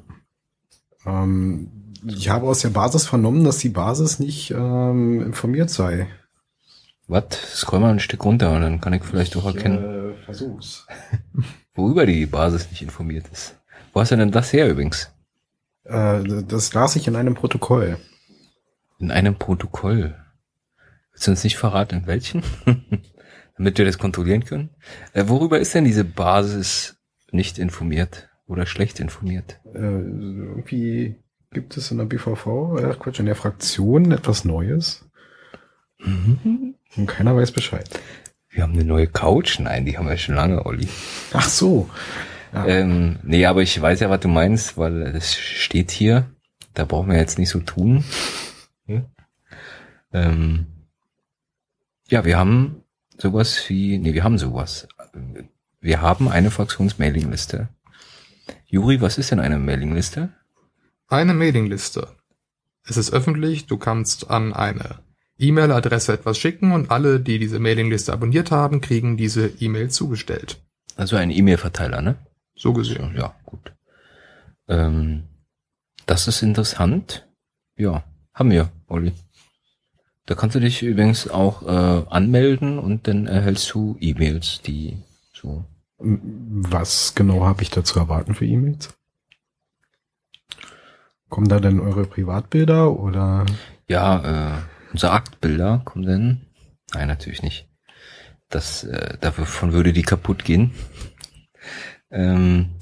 Ähm, ich habe aus der Basis vernommen, dass die Basis nicht ähm, informiert sei. Was? Scroll mal ein Stück runter und dann kann ich vielleicht auch erkennen, äh, versuch's. worüber die Basis nicht informiert ist. Wo hast du denn das her übrigens? Äh, das las ich in einem Protokoll. In einem Protokoll. Willst du uns nicht verraten, in welchen? Damit wir das kontrollieren können. Äh, worüber ist denn diese Basis nicht informiert oder schlecht informiert? Äh, irgendwie gibt es in der BVV, äh, Quatsch, in der Fraktion etwas Neues. Mhm. Und keiner weiß Bescheid. Wir haben eine neue Couch? Nein, die haben wir schon lange, Olli. Ach so. Ja. Ähm, nee, aber ich weiß ja, was du meinst, weil es steht hier. Da brauchen wir jetzt nicht so tun. Ja, ähm, ja wir haben sowas wie, nee, wir haben sowas. Wir haben eine Fraktionsmailingliste. Juri, was ist denn eine Mailingliste? Eine Mailingliste. Es ist öffentlich, du kannst an eine E-Mail-Adresse etwas schicken und alle, die diese Mailingliste abonniert haben, kriegen diese E-Mail zugestellt. Also ein E-Mail-Verteiler, ne? So gesehen. Ja, gut. Ähm, das ist interessant. Ja, haben wir, Olli. Da kannst du dich übrigens auch äh, anmelden und dann erhältst du E-Mails, die so. Was genau habe ich da zu erwarten für E-Mails? Kommen da denn eure Privatbilder oder? Ja, äh, unsere Aktbilder kommen denn. Nein, natürlich nicht. Das, äh, davon würde die kaputt gehen. Ähm,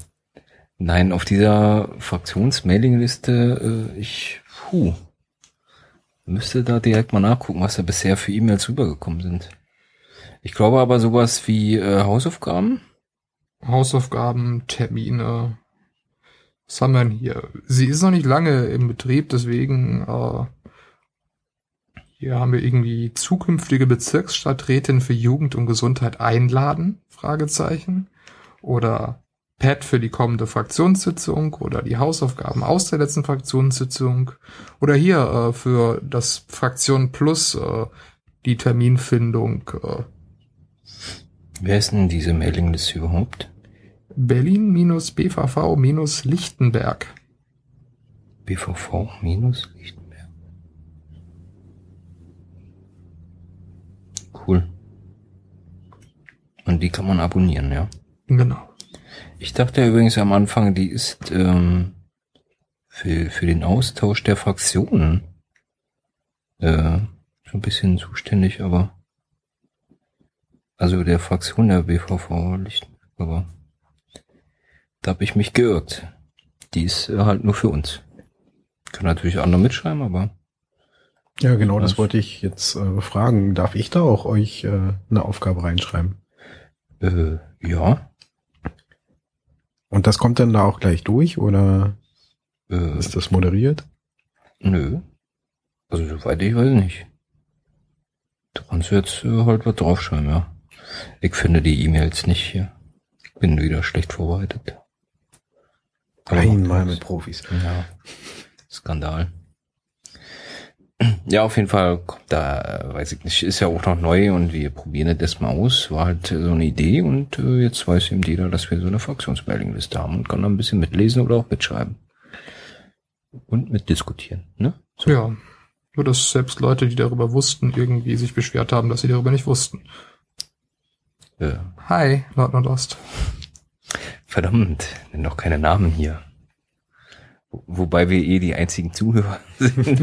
nein, auf dieser Fraktionsmailingliste, äh, ich, puh, müsste da direkt mal nachgucken, was da bisher für E-Mails rübergekommen sind. Ich glaube aber sowas wie äh, Hausaufgaben. Hausaufgaben, Termine. Was haben wir denn hier? Sie ist noch nicht lange im Betrieb, deswegen äh, hier haben wir irgendwie zukünftige Bezirksstadträtin für Jugend und Gesundheit einladen? Fragezeichen. Oder Pad für die kommende Fraktionssitzung oder die Hausaufgaben aus der letzten Fraktionssitzung oder hier äh, für das Fraktion Plus äh, die Terminfindung. Äh, Wer ist denn diese Mailingliste überhaupt? Berlin-BVV-Lichtenberg. BVV minus Lichtenberg. Cool. Und die kann man abonnieren, ja. Genau. Ich dachte übrigens am Anfang, die ist ähm, für, für den Austausch der Fraktionen äh, so ein bisschen zuständig, aber also der Fraktion der BVV Lichtenberg, aber da habe ich mich geirrt. Die ist äh, halt nur für uns. Kann natürlich andere mitschreiben, aber Ja, genau, das wollte ich jetzt äh, fragen. Darf ich da auch euch äh, eine Aufgabe reinschreiben? äh, ja. Und das kommt dann da auch gleich durch oder Äh, ist das moderiert? Nö. Also soweit ich weiß nicht. Da kannst du jetzt äh, halt was draufschreiben, ja. Ich finde die E-Mails nicht hier. Bin wieder schlecht vorbereitet. Aber Einmal mit Profis. Ja. Skandal. Ja, auf jeden Fall kommt da, äh, weiß ich nicht, ist ja auch noch neu und wir probieren das mal aus. War halt so eine Idee und äh, jetzt weiß eben jeder, dass wir so eine Fraktionsmailingliste haben und kann dann ein bisschen mitlesen oder auch mitschreiben. Und mitdiskutieren, ne? So. Ja. Nur dass selbst Leute, die darüber wussten, irgendwie sich beschwert haben, dass sie darüber nicht wussten. Äh, Hi, Nord Nordost. Verdammt, nenn doch keine Namen hier. Wo- Wobei wir eh die einzigen Zuhörer sind.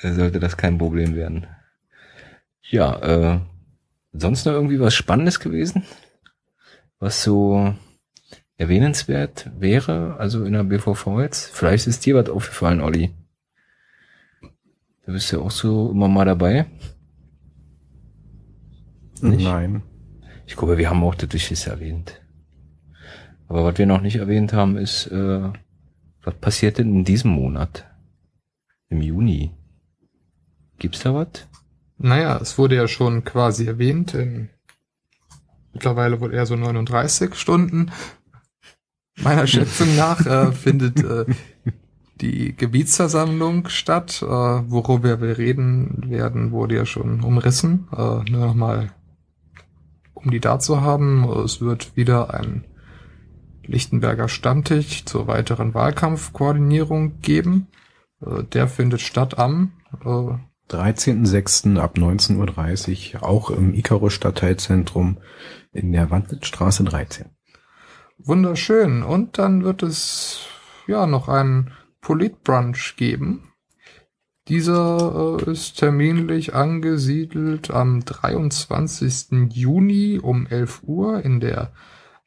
Sollte das kein Problem werden. Ja, äh, sonst noch irgendwie was Spannendes gewesen? Was so erwähnenswert wäre, also in der BVV jetzt? Vielleicht ist dir was aufgefallen, Olli. Du bist ja auch so immer mal dabei. Nicht? Nein. Ich glaube, wir haben auch das Wichtigste erwähnt. Aber was wir noch nicht erwähnt haben, ist, äh, was passiert denn in diesem Monat? Im Juni? Gibt's da was? Naja, es wurde ja schon quasi erwähnt, in mittlerweile wohl eher so 39 Stunden. Meiner Schätzung nach äh, findet äh, die Gebietsversammlung statt. Äh, worüber wir reden werden, wurde ja schon umrissen. Äh, nur nochmal, um die da zu haben. Es wird wieder ein Lichtenberger Stammtisch zur weiteren Wahlkampfkoordinierung geben. Äh, der findet statt am äh, 13.06. ab 19.30 Uhr, auch im Icarus Stadtteilzentrum in der Wandlitzstraße 13. Wunderschön. Und dann wird es ja noch einen Politbrunch geben. Dieser äh, ist terminlich angesiedelt am 23. Juni um 11 Uhr in der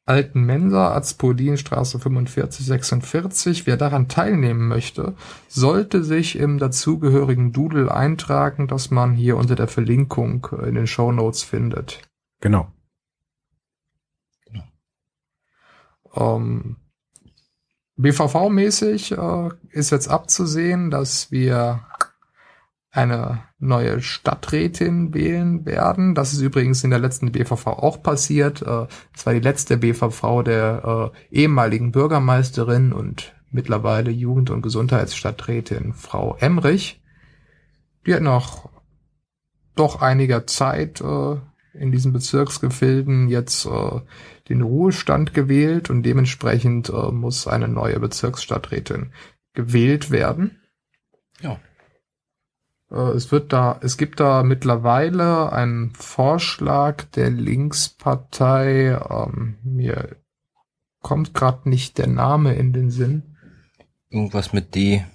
Alten Mensa, Azpolinstraße 45 46. Wer daran teilnehmen möchte, sollte sich im dazugehörigen Doodle eintragen, das man hier unter der Verlinkung in den Show Notes findet. Genau. Ähm, BVV-mäßig äh, ist jetzt abzusehen, dass wir eine neue Stadträtin wählen werden. Das ist übrigens in der letzten BVV auch passiert. Äh, es war die letzte BVV der äh, ehemaligen Bürgermeisterin und mittlerweile Jugend- und Gesundheitsstadträtin Frau Emrich. Die hat noch doch einiger Zeit äh, in diesen Bezirksgefilden jetzt äh, den Ruhestand gewählt und dementsprechend äh, muss eine neue Bezirksstadträtin gewählt werden. Ja. Äh, es wird da, es gibt da mittlerweile einen Vorschlag der Linkspartei. Ähm, mir kommt gerade nicht der Name in den Sinn. Irgendwas mit D.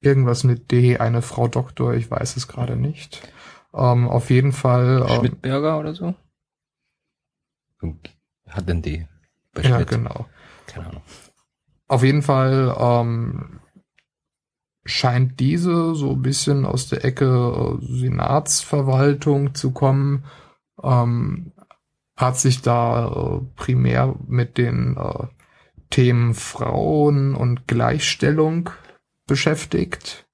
Irgendwas mit D, eine Frau Doktor, ich weiß es gerade nicht. Ähm, auf jeden Fall. Ähm, Schmidberger oder so? Hat denn D? Bei ja, genau. Keine Ahnung. Auf jeden Fall ähm, scheint diese so ein bisschen aus der Ecke äh, Senatsverwaltung zu kommen. Ähm, hat sich da äh, primär mit den äh, Themen Frauen und Gleichstellung beschäftigt.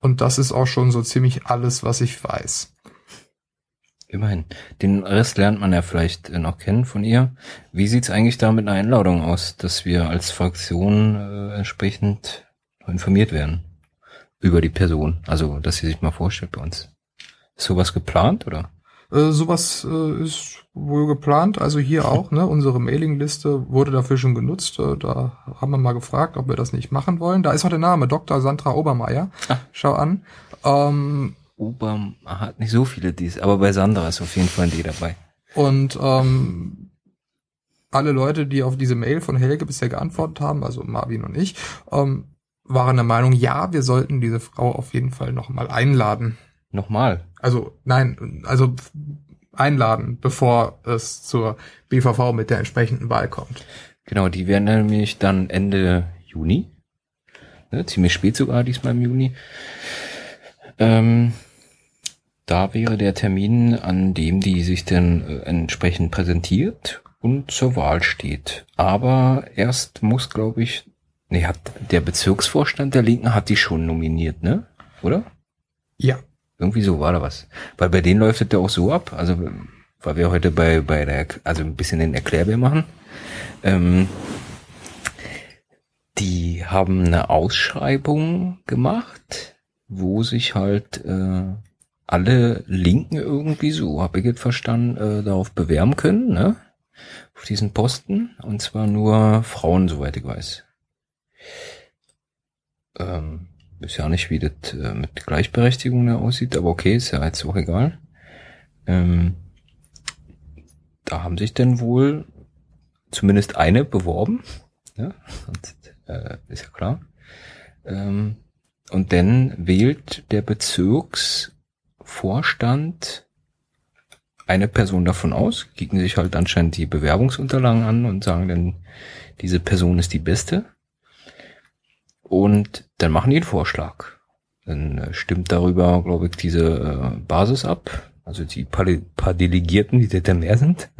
Und das ist auch schon so ziemlich alles, was ich weiß. Immerhin. Den Rest lernt man ja vielleicht noch kennen von ihr. Wie sieht's eigentlich da mit einer Einladung aus, dass wir als Fraktion äh, entsprechend informiert werden über die Person? Also, dass sie sich mal vorstellt bei uns. Ist sowas geplant oder? Äh, sowas äh, ist wohl geplant, also hier auch, ne? Unsere Mailingliste wurde dafür schon genutzt. Äh, da haben wir mal gefragt, ob wir das nicht machen wollen. Da ist auch der Name, Dr. Sandra Obermeier. Ah. Schau an. Ähm, Ober hat nicht so viele dies, aber bei Sandra ist auf jeden Fall ein D dabei. Und ähm, alle Leute, die auf diese Mail von Helge bisher geantwortet haben, also Marvin und ich, ähm, waren der Meinung, ja, wir sollten diese Frau auf jeden Fall nochmal einladen. Nochmal? Also, nein, also einladen, bevor es zur BVV mit der entsprechenden Wahl kommt. Genau, die werden nämlich dann Ende Juni, ne, ziemlich spät sogar diesmal im Juni. Ähm, da wäre der Termin, an dem die sich dann äh, entsprechend präsentiert und zur Wahl steht. Aber erst muss, glaube ich, nee, hat der Bezirksvorstand der Linken hat die schon nominiert, ne? Oder? Ja. Irgendwie so war da was. Weil bei denen läuft es ja auch so ab, also weil wir heute bei, bei der, also ein bisschen den Erklärbär machen. Ähm, die haben eine Ausschreibung gemacht, wo sich halt äh, alle Linken irgendwie, so habe ich jetzt verstanden, äh, darauf bewerben können, ne? Auf diesen Posten. Und zwar nur Frauen, soweit ich weiß. Ähm, ist ja nicht, wie das äh, mit Gleichberechtigung da aussieht, aber okay, ist ja jetzt auch egal. Ähm, da haben sich denn wohl zumindest eine beworben. Ja, und, äh, ist ja klar. Ähm, und dann wählt der Bezirksvorstand eine Person davon aus, kicken sich halt anscheinend die Bewerbungsunterlagen an und sagen dann, diese Person ist die beste. Und dann machen die einen Vorschlag. Dann äh, stimmt darüber, glaube ich, diese äh, Basis ab. Also die paar, paar Delegierten, die da mehr sind.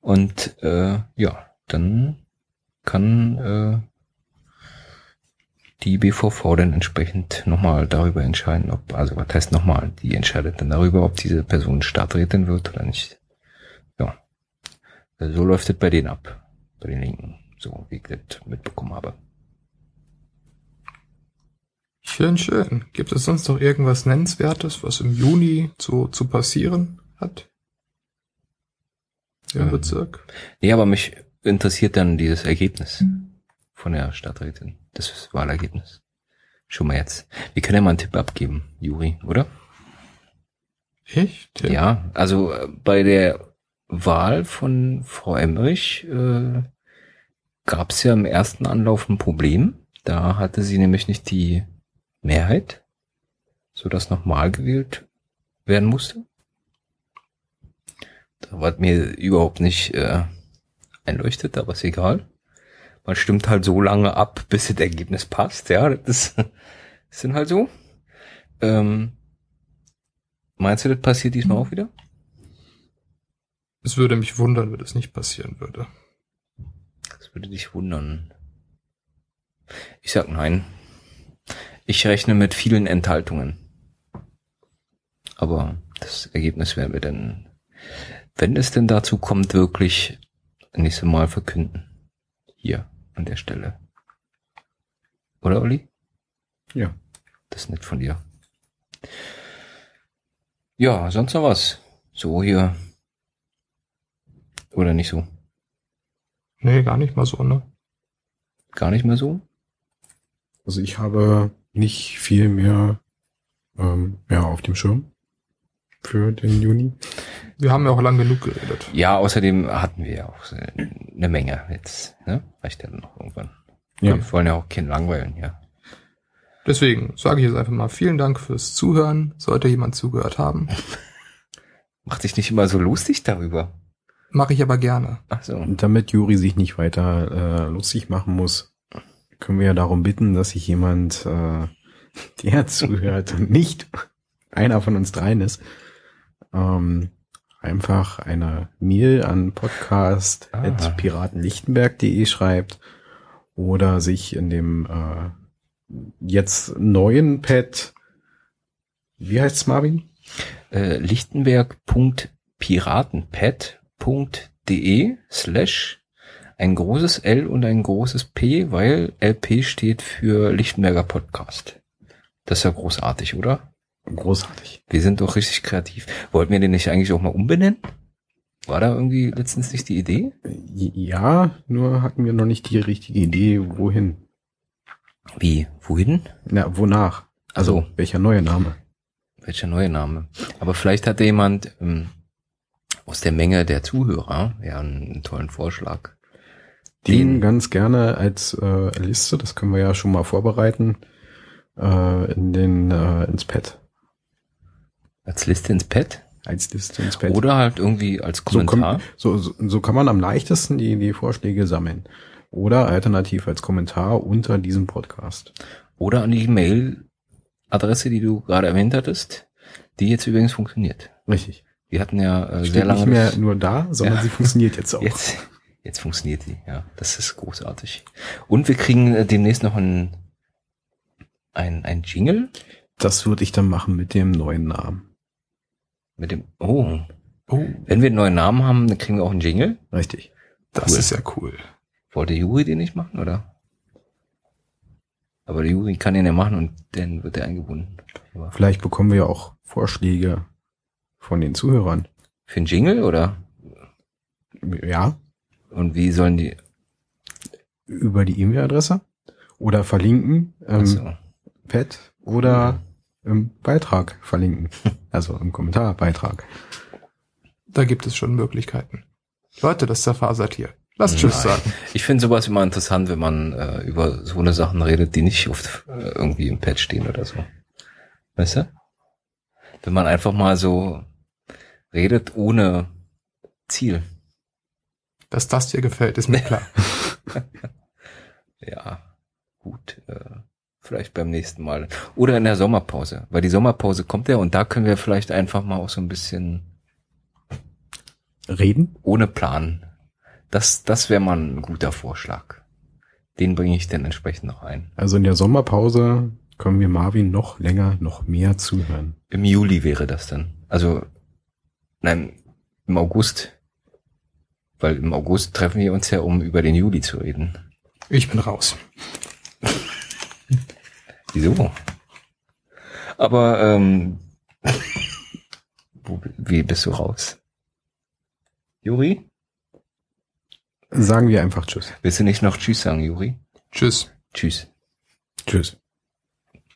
Und äh, ja, dann kann äh, die BVV dann entsprechend nochmal darüber entscheiden, ob, also was heißt nochmal, die entscheidet dann darüber, ob diese Person Stadträtin wird oder nicht. Ja. So läuft es bei denen ab. Bei den Linken. So wie ich das mitbekommen habe. Schön, schön. Gibt es sonst noch irgendwas Nennenswertes, was im Juni zu, zu passieren hat? Im ähm, Bezirk? Nee, aber mich interessiert dann dieses Ergebnis von der Stadträtin, das Wahlergebnis. Schon mal jetzt. Wir können ja mal einen Tipp abgeben, Juri, oder? Ich? Tim? Ja, also äh, bei der Wahl von Frau Emmerich äh, gab es ja im ersten Anlauf ein Problem. Da hatte sie nämlich nicht die Mehrheit, so dass nochmal gewählt werden musste. Da war mir überhaupt nicht äh, einleuchtet, aber ist egal. Man stimmt halt so lange ab, bis das Ergebnis passt. Ja, das, das sind halt so. Ähm, meinst du, das passiert diesmal auch wieder? Es würde mich wundern, wenn das nicht passieren würde. Das würde dich wundern. Ich sag nein. Ich rechne mit vielen Enthaltungen. Aber das Ergebnis werden wir dann, wenn es denn dazu kommt, wirklich nächste Mal verkünden. Hier an der Stelle. Oder Olli? Ja. Das ist nett von dir. Ja, sonst noch was? So hier. Oder nicht so? Nee, gar nicht mal so, ne? Gar nicht mehr so? Also ich habe nicht viel mehr ähm, ja, auf dem Schirm für den Juni. Wir haben ja auch lang genug geredet. Ja, außerdem hatten wir ja auch eine Menge jetzt. Ne? Reicht ja dann noch irgendwann. Ja. Wir wollen ja auch keinen langweilen, ja. Deswegen sage ich jetzt einfach mal vielen Dank fürs Zuhören. Sollte jemand zugehört haben, Mach dich nicht immer so lustig darüber. mache ich aber gerne. Ach so. Und damit Juri sich nicht weiter äh, lustig machen muss, können wir ja darum bitten, dass sich jemand, äh, der zuhört und nicht einer von uns dreien ist, ähm, einfach eine Mail an podcast.piratenlichtenberg.de schreibt oder sich in dem äh, jetzt neuen Pad, wie heißt's Marvin? Äh, lichtenberg.piratenpad.de slash ein großes L und ein großes P, weil LP steht für Lichtenberger Podcast. Das ist ja großartig, oder? Großartig. Wir sind doch richtig kreativ. Wollten wir den nicht eigentlich auch mal umbenennen? War da irgendwie letztens nicht die Idee? Ja, nur hatten wir noch nicht die richtige Idee, wohin. Wie? Wohin? Na, wonach? Also, Also. welcher neue Name? Welcher neue Name? Aber vielleicht hatte jemand ähm, aus der Menge der Zuhörer ja einen tollen Vorschlag. Den, ganz gerne als äh, Liste, das können wir ja schon mal vorbereiten, äh, in den äh, ins Pad. Als Liste ins Pad? Als Liste ins Pad. Oder halt irgendwie als so, Kommentar. komm, so, so, so kann man am leichtesten die, die Vorschläge sammeln. Oder alternativ als Kommentar unter diesem Podcast. Oder an die Mail-Adresse, die du gerade erwähnt hattest, die jetzt übrigens funktioniert. Richtig. Wir hatten ja äh, sehr lange nicht mehr nur da, sondern Ja. sie funktioniert jetzt auch. jetzt jetzt funktioniert die. Ja, das ist großartig. Und wir kriegen äh, demnächst noch ein ein ein Jingle Das würde ich dann machen mit dem neuen Namen. mit dem Oh, Oh, wenn wir einen neuen Namen haben, dann kriegen wir auch einen Jingle. Richtig. das Cool. ist ja cool. Wollte Juri den nicht machen, oder? Aber der Juri kann den ja machen und dann wird er eingebunden. Aber Vielleicht bekommen wir ja auch Vorschläge von den Zuhörern. für einen Jingle, oder? Ja, Und wie sollen die? über die E-Mail-Adresse oder verlinken im Achso. Pad oder im Beitrag verlinken. Also im Kommentarbeitrag. Da gibt es schon Möglichkeiten. Leute, das zerfasert hier. Lasst Tschüss Nein. sagen. Ich finde sowas immer interessant, wenn man äh, über so eine Sachen redet, die nicht oft äh, irgendwie im Pad stehen oder so. Weißt du? Wenn man einfach mal so redet ohne Ziel. Dass das dir gefällt, ist mir klar. Ja, gut. Äh, vielleicht beim nächsten Mal. Oder in der Sommerpause. Weil die Sommerpause kommt ja und da können wir vielleicht einfach mal auch so ein bisschen Reden? ohne Plan. Das, das wäre mal ein guter Vorschlag. Den bringe ich dann entsprechend noch ein. Also in der Sommerpause können wir Marvin noch länger, noch mehr zuhören. Im Juli wäre das dann. Also, nein, im August. Weil im August treffen wir uns ja, um über den Juli zu reden. Ich bin raus. Wieso? Aber, ähm, wo, wie bist du raus? Juri? Sagen wir einfach Tschüss. Willst du nicht noch Tschüss sagen, Juri? Tschüss. Tschüss. Tschüss.